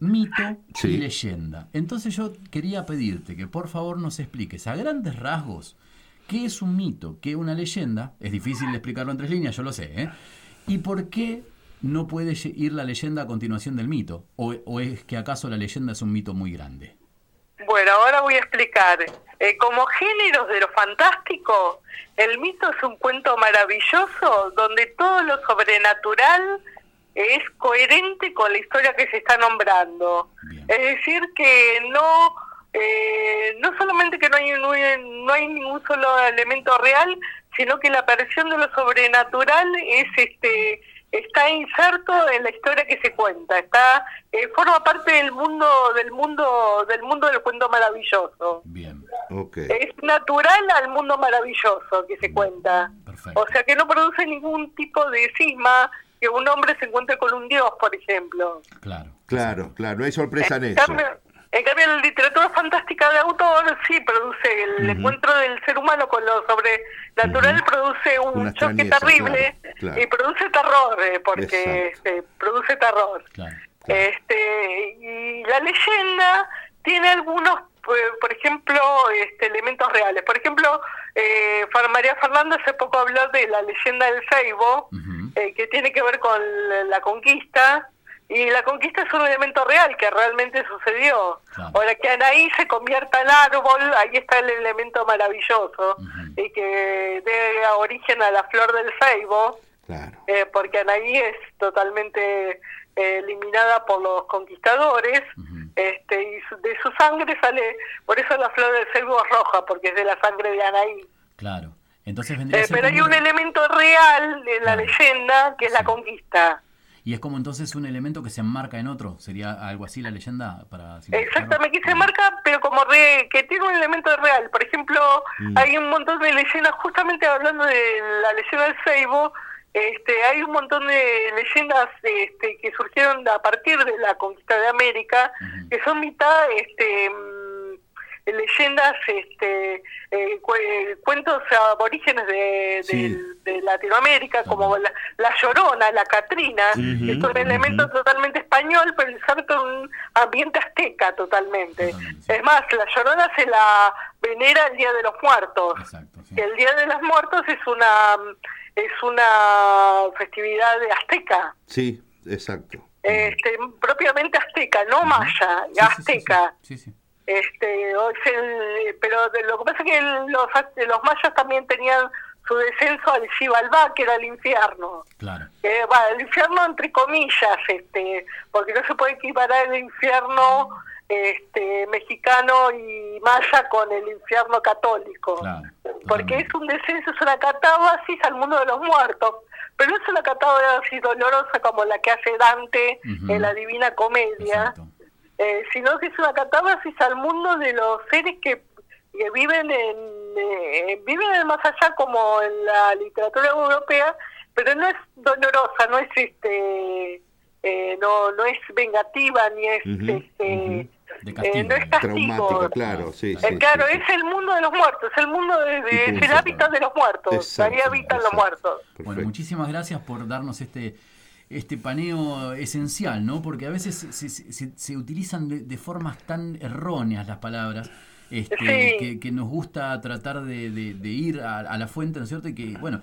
S4: mito
S1: Sí.
S4: y leyenda. Entonces yo quería pedirte que por favor nos expliques a grandes rasgos qué es un mito, qué es una leyenda. Es difícil explicarlo en tres líneas, yo lo sé. ¿eh? ¿Y por qué no puede ir la leyenda a continuación del mito? ¿O, o es que acaso la leyenda es un mito muy grande?
S12: Bueno, ahora voy a explicar. Eh, como géneros de lo fantástico, el mito es un cuento maravilloso donde todo lo sobrenatural es coherente con la historia que se está nombrando.
S4: Bien.
S12: Es decir, que no eh, no solamente que no hay, no hay no hay ningún solo elemento real, sino que la aparición de lo sobrenatural es este está inserto en la historia que se cuenta, está eh, forma parte del mundo del mundo del mundo del cuento maravilloso.
S4: Bien,
S1: Ok.
S12: Es natural al mundo maravilloso que se cuenta.
S4: perfecto.
S12: O sea que no produce ningún tipo de cisma que un hombre se encuentre con un dios, por ejemplo.
S4: Claro.
S1: Claro, claro, no hay sorpresa en
S12: En
S1: eso.
S12: cambio, en cambio, la literatura fantástica de autor sí produce el encuentro del ser humano con lo sobrenatural, produce un
S1: Una
S12: choque
S1: extrañeza,
S12: terrible
S1: claro, claro.
S12: y produce terror, eh, porque este, produce terror. Este, y la leyenda tiene algunos, eh, por ejemplo, este, elementos reales. Por ejemplo, eh, María Fernanda hace poco habló de la leyenda del Seibo, eh, que tiene que ver con la conquista. Y la conquista es un elemento real que realmente sucedió. Ahora que Anaí se convierta en árbol, ahí está el elemento maravilloso y que dé origen a la flor del ceibo, eh, porque Anaí es totalmente eh, eliminada por los conquistadores, este, y su- de su sangre sale, por eso la flor del ceibo es roja, porque es de la sangre de Anaí.
S4: Claro. Entonces vendría
S12: Eh,
S4: a ser
S12: pero hay un elemento real en la leyenda que es la conquista.
S4: Y es como entonces un elemento que se enmarca en otro. ¿Sería algo así la leyenda? para?
S12: Exactamente, que se marca, pero como re- que tiene un elemento real. Por ejemplo,
S4: Mm.
S12: hay un montón de leyendas, justamente hablando de la leyenda del Seibo, este, hay un montón de leyendas este, que surgieron a partir de la conquista de América, que son mitad este, leyendas, este, eh, cu- eh, cuentos aborígenes de, de- de Latinoamérica, como la, la Llorona, la Catrina,
S1: Ujú,
S12: que es un elemento totalmente español, pero inserto en un ambiente azteca totalmente. Es más, la Llorona se la venera el Día de los Muertos. Que el Día de los Muertos es una es una festividad de azteca,
S1: Sí, exacto.
S12: este, propiamente azteca, no maya, azteca. Este, o es el- pero de- lo que pasa es que los, los mayas también tenían su descenso al Xibalbá, que era el infierno.
S4: Claro.
S12: Eh, el infierno entre comillas, este, porque no se puede equiparar el infierno este, mexicano y maya con el infierno católico. Porque es un descenso, es una catábasis al mundo de los muertos. Pero no es una catábasis dolorosa como la que hace Dante en la Divina Comedia, eh, sino que es una catábasis al mundo de los seres que, que viven en eh, viven en el más allá como en la literatura europea, pero no es dolorosa, no es este eh, no no es vengativa ni es
S1: Ujú,
S12: este eh, no es castigo.
S1: Claro, sí,
S12: Eh,
S1: sí.
S12: claro,
S1: sí,
S12: es el mundo de los muertos, es el mundo de, de- es el hábitat de los muertos, ahí
S1: Exacto,
S12: habitan los muertos.
S4: Bueno, muchísimas gracias por darnos este este paneo esencial, ¿no? Porque a veces se, se- se- se utilizan de, de formas tan erróneas las palabras, este,
S12: Sí.
S4: que, que nos gusta tratar de, de- de ir a, a la fuente, ¿no es cierto? Y que, bueno,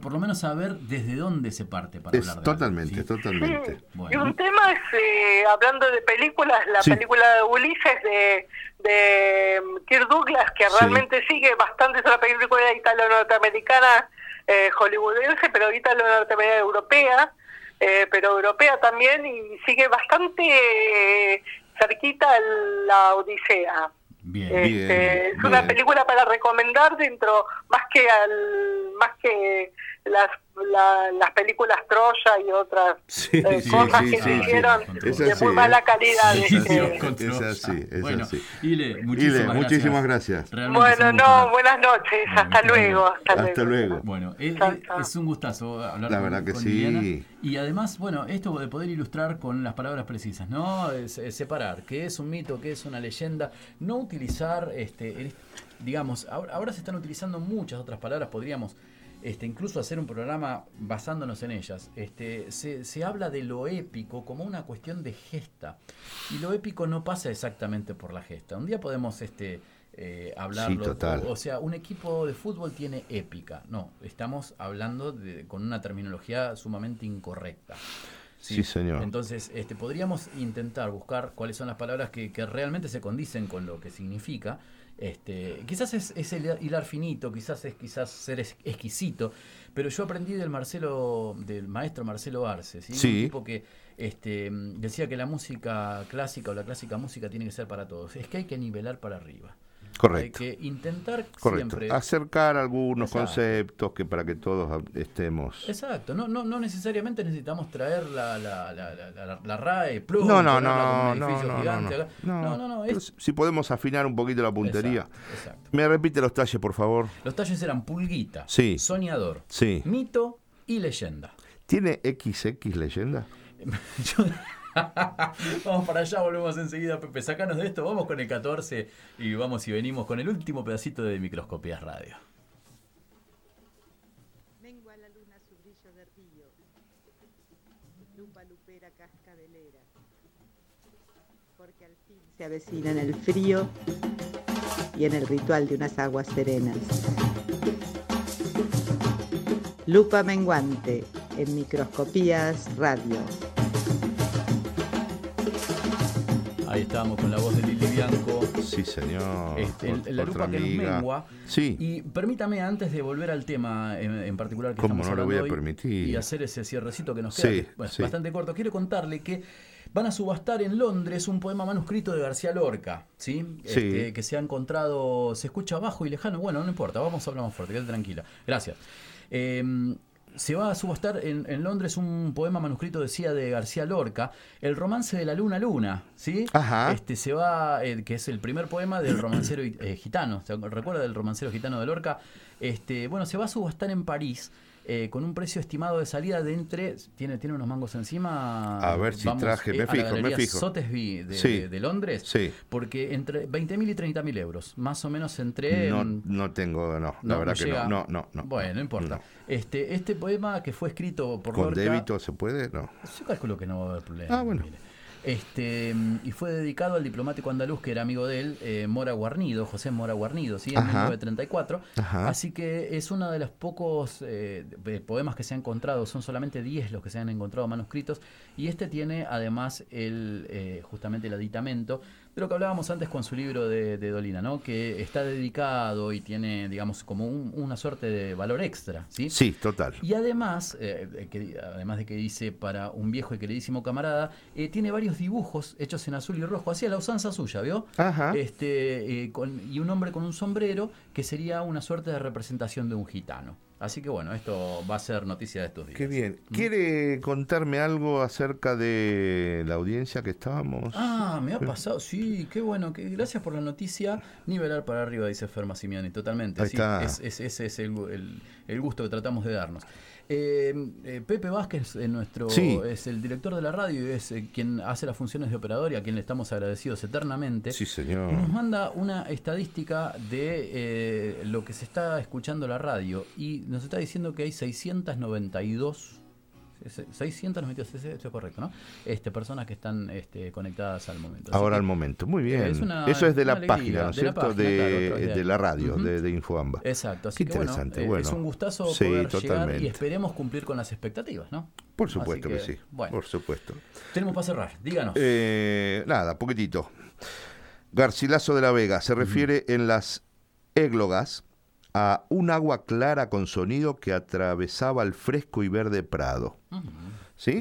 S4: por lo menos saber desde dónde se parte para
S1: Es
S4: hablar de algo,
S1: totalmente,
S4: ¿sí?
S1: totalmente.
S12: Y un tema es, eh, hablando de películas, la
S1: Sí.
S12: película de Ulises de, de mm, Kirk Douglas, que
S1: Sí.
S12: realmente sigue bastante, es una película italo-norteamericana, eh, hollywoodense, pero italo-norteamericana europea, eh, pero europea también, y sigue bastante eh, cerquita a la Odisea.
S4: Bien,
S12: Este,
S1: bien,
S12: es una
S1: bien.
S12: película para recomendar dentro más que al más que las la- las películas Troya y otras
S1: Sí,
S12: eh,
S1: sí,
S12: cosas
S1: sí,
S12: que
S1: sí,
S12: se
S1: sí.
S12: hicieron
S1: Es
S12: de
S1: así,
S12: muy
S1: ¿eh?
S12: mala calidad.
S1: Es
S12: este.
S1: así, es así, es
S4: Bueno,
S1: así.
S4: Ile, muchísimas
S1: Ile,
S4: gracias.
S1: muchísimas gracias.
S4: Realmente
S12: Bueno,
S4: es
S12: no, buenas noches, hasta luego, hasta,
S1: Hasta luego.
S4: Bueno, es, es- es un gustazo hablar
S1: La
S4: con,
S1: verdad que
S4: con
S1: sí.
S4: Liliana. Y además, bueno, esto de poder ilustrar con las palabras precisas, ¿no? Es- es separar qué es un mito, qué es una leyenda, no utilizar, este, el- digamos, ahora, ahora se están utilizando muchas otras palabras, podríamos este, incluso hacer un programa basándonos en ellas. Este, se, se habla de lo épico como una cuestión de gesta. Y lo épico no pasa exactamente por la gesta. Un día podemos este, eh, hablarlo.
S1: total.
S4: O, o sea, un equipo de fútbol tiene épica. No, estamos hablando de, con una terminología sumamente incorrecta.
S1: Sí, señor.
S4: Entonces, este, podríamos intentar buscar cuáles son las palabras que, que realmente se condicen con lo que significa. Este, quizás es, es el hilar finito, quizás es quizás ser es- exquisito, pero yo aprendí del Marcelo, del maestro Marcelo Arce, ¿sí?
S1: Sí.
S4: un tipo que este, decía que la música clásica o la clásica música tiene que ser para todos. Es que hay que nivelar para arriba.
S1: Correcto.
S4: Hay que intentar
S1: Correcto.
S4: siempre.
S1: Acercar algunos
S4: Exacto.
S1: conceptos que para que todos estemos.
S4: Exacto, no, no, no necesariamente necesitamos traer la, la, la, la, la- la RAE Plus,
S1: No, no, no, no,
S4: edificio
S1: no, no,
S4: gigante
S1: no.
S4: no, no, no, es-
S1: si podemos afinar un poquito la puntería.
S4: Exacto, exacto.
S1: ¿Me repite los talles, por favor?
S4: Los talles eran pulguita,
S1: Sí.
S4: soñador,
S1: Sí.
S4: mito y leyenda.
S1: ¿Tiene XX leyenda?
S4: Yo- vamos para allá, volvemos enseguida, Pepe. Sacanos de esto, vamos con el 14 y vamos y venimos con el último pedacito de Microscopías Radio.
S13: Mengua la luna su brillo de río, lupa lupera cascabelera, porque al fin
S14: Se avecina en el frío y en el ritual de unas aguas serenas. Lupa menguante en microscopías radio.
S4: Ahí estamos con la voz de Lili Bianco.
S1: Sí, señor.
S4: Este, la lupa que nos
S1: amiga.
S4: mengua.
S1: Sí.
S4: Y permítame, antes de volver al tema en, en particular que
S1: ¿Cómo
S4: estamos
S1: no le voy a
S4: hablando hoy
S1: permitir?
S4: y hacer ese cierrecito que nos queda,
S1: Sí,
S4: que es bueno,
S1: sí.
S4: bastante corto, quiero contarle que van a subastar en Londres un poema manuscrito de García Lorca, ¿sí?
S1: Sí.
S4: Este, que se ha encontrado, se escucha bajo y lejano, bueno, no importa, vamos a hablar más fuerte, quédate tranquila. Gracias. Eh, se va a subastar en, en Londres un poema manuscrito, decía, de García Lorca, El romance de la luna luna, ¿sí?
S1: Ajá.
S4: Este se va, eh, que es el primer poema del romancero eh, gitano. ¿Se recuerda del romancero gitano de Lorca? Este, bueno, se va a subastar en París. Eh, con un precio estimado de salida de entre. ¿Tiene, tiene unos mangos encima?
S1: A ver si traje, me
S4: a la
S1: fijo, me
S4: galería
S1: fijo.
S4: Sotheby's de,
S1: Sí.
S4: de- de Londres.
S1: Sí.
S4: Porque entre 20.000 y 30.000 euros. Más o menos entre.
S1: No, no tengo, no, la
S4: no,
S1: verdad
S4: no
S1: que no, no, no, no.
S4: Bueno, no importa. Este, este poema que fue escrito por
S1: ¿Con
S4: Lorca.
S1: débito se puede? No.
S4: Yo calculo que no va a haber problema.
S1: Ah, bueno.
S4: mire. Este, mm, y fue dedicado al diplomático andaluz que era amigo de él, eh, Mora Guarnido, José Mora Guarnido, ¿sí? en
S1: Ajá.
S4: 1934.
S1: Ajá.
S4: Así que es uno de los pocos eh, poemas que se han encontrado, son solamente 10 los que se han encontrado manuscritos, y este tiene además el eh, justamente el aditamento de lo que hablábamos antes con su libro de, de Dolina, ¿no? que está dedicado y tiene, digamos, como un- una suerte de valor extra. ¿sí?
S1: Sí, total.
S4: Y además, eh, que- además de que dice para un viejo y queridísimo camarada, eh, tiene varios dibujos hechos en azul y rojo, hacía la usanza suya, ¿vio?
S1: Ajá.
S4: Este, eh, con- y un hombre con un sombrero que sería una suerte de representación de un gitano. Así que bueno, esto va a ser noticia de estos días.
S1: Qué bien. ¿Quiere contarme algo acerca de la audiencia que estábamos?
S4: Ah, me ha pasado, sí, qué bueno, que, gracias por la noticia. Nivelar para arriba, dice Ferma Simiani, totalmente.
S1: Ahí
S4: sí,
S1: está.
S4: es- es- ese es el, el- el gusto que tratamos de darnos. Eh, eh, Pepe Vázquez, eh, nuestro,
S1: Sí.
S4: es el director de la radio y es eh, quien hace las funciones de operador y a quien le estamos agradecidos eternamente.
S1: Sí, señor.
S4: Nos manda una estadística de eh, lo que se está escuchando la radio y nos está diciendo que hay 692 se- 692, ese- esto es correcto, ¿no? Este, personas que están este, conectadas al momento.
S1: Ahora al momento. Muy bien.
S4: es una-
S1: Eso es de la
S4: alegría,
S1: página, ¿no es cierto?
S4: página,
S1: de,
S4: claro,
S1: de
S4: de-
S1: la radio, de, de Infoamba.
S4: Exacto, así
S1: Qué
S4: que
S1: interesante.
S4: eh,
S1: bueno,
S4: es un gustazo
S1: sí,
S4: poder llegar
S1: totalmente.
S4: y esperemos cumplir con las expectativas, ¿no?
S1: Por supuesto que, sí.
S4: Bueno,
S1: Por supuesto.
S4: tenemos para cerrar, díganos.
S1: Eh, nada, poquitito. Garcilaso de la Vega se refiere en las églogas a un agua clara con sonido que atravesaba el fresco y verde prado. ¿Sí?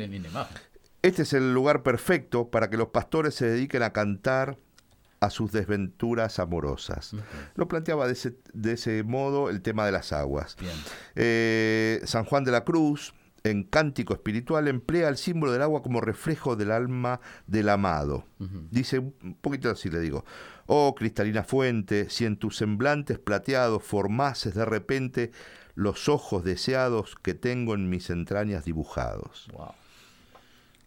S1: Este es el lugar perfecto para que los pastores se dediquen a cantar a sus desventuras amorosas. Lo planteaba de ese, de ese modo el tema de las aguas. Eh, San Juan de la Cruz, en Cántico Espiritual, emplea el símbolo del agua como reflejo del alma del amado. Dice un poquito así, le digo. Oh cristalina fuente, si en tus semblantes plateados formases de repente los ojos deseados que tengo en mis entrañas dibujados.
S4: Wow.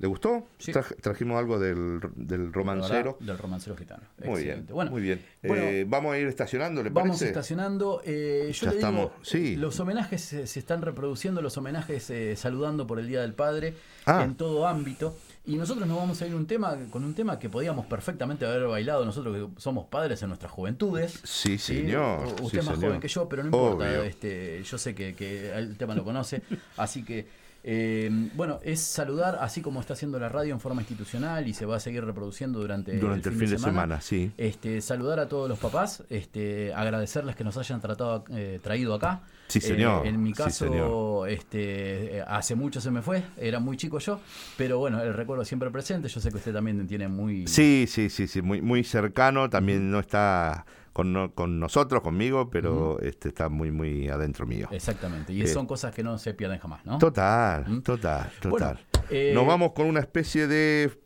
S1: ¿Le gustó?
S4: Sí.
S1: Traj- trajimos algo del, del romancero.
S4: Del romancero gitano.
S1: Muy bien,
S4: Excelente. Bueno,
S1: muy bien.
S4: bueno,
S1: Eh, vamos a ir estacionando, ¿le
S4: Vamos
S1: parece?
S4: estacionando. eh, yo
S1: Ya
S4: le
S1: estamos,
S4: digo,
S1: sí.
S4: los homenajes se, se están reproduciendo, los homenajes eh, saludando por el Día del Padre
S1: Ah.
S4: en todo ámbito. Y nosotros nos vamos a ir un tema, con un tema que podíamos perfectamente haber bailado nosotros que somos padres en nuestras juventudes.
S1: Sí, señor.
S4: Usted
S1: sí,
S4: es más
S1: señor.
S4: joven que yo, pero no importa.
S1: Obvio.
S4: Este, yo sé que, que el tema lo conoce. así que, eh, bueno, es saludar, así como está haciendo la radio en forma institucional y se va a seguir reproduciendo durante,
S1: Durante el fin de semana, sí.
S4: Este, saludar a todos los papás, este, agradecerles que nos hayan tratado, eh, traído acá.
S1: Sí,
S4: Eh,
S1: señor.
S4: en mi caso, este, eh, hace mucho se me fue, era muy chico yo, pero bueno, el recuerdo siempre presente. Yo sé que usted también tiene muy.
S1: Sí, sí, sí, sí, muy, muy cercano. También no está con, no- con nosotros, conmigo, pero este está muy, muy adentro mío.
S4: Exactamente, y
S1: Eh,
S4: son cosas que no se pierden jamás, ¿no?
S1: Total,
S4: ¿Mm?
S1: total,
S4: Bueno,
S1: total.
S4: eh,
S1: Nos vamos con una especie de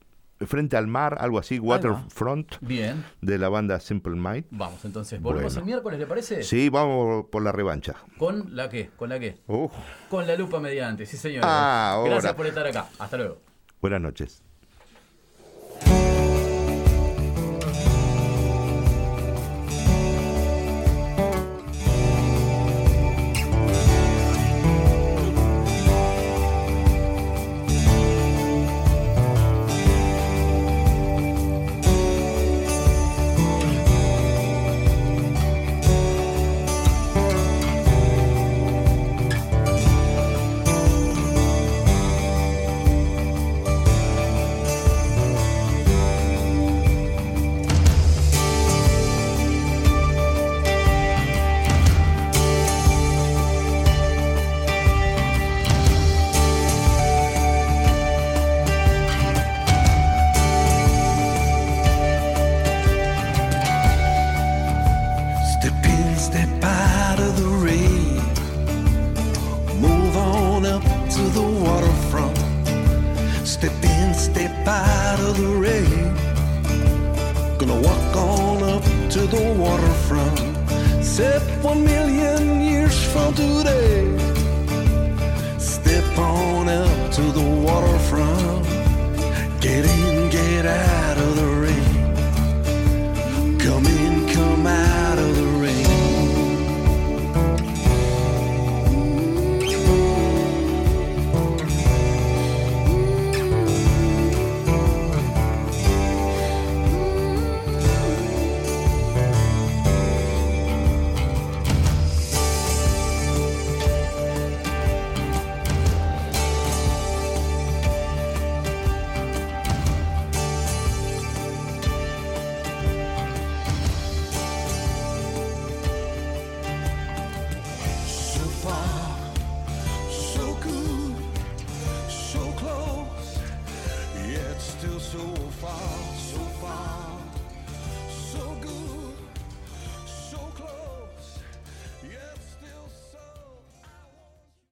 S15: frente al mar, algo así, Waterfront,
S4: Bien.
S15: de la banda Simple Mind.
S4: Vamos entonces, volvemos
S15: Bueno.
S4: el miércoles, ¿le parece?
S15: Sí, vamos por la revancha.
S4: ¿Con la qué? ¿Con la qué?
S15: Uh,
S4: Con la lupa mediante, sí señor.
S15: Ah, ahora.
S4: Gracias por estar acá. Hasta luego.
S15: buenas noches.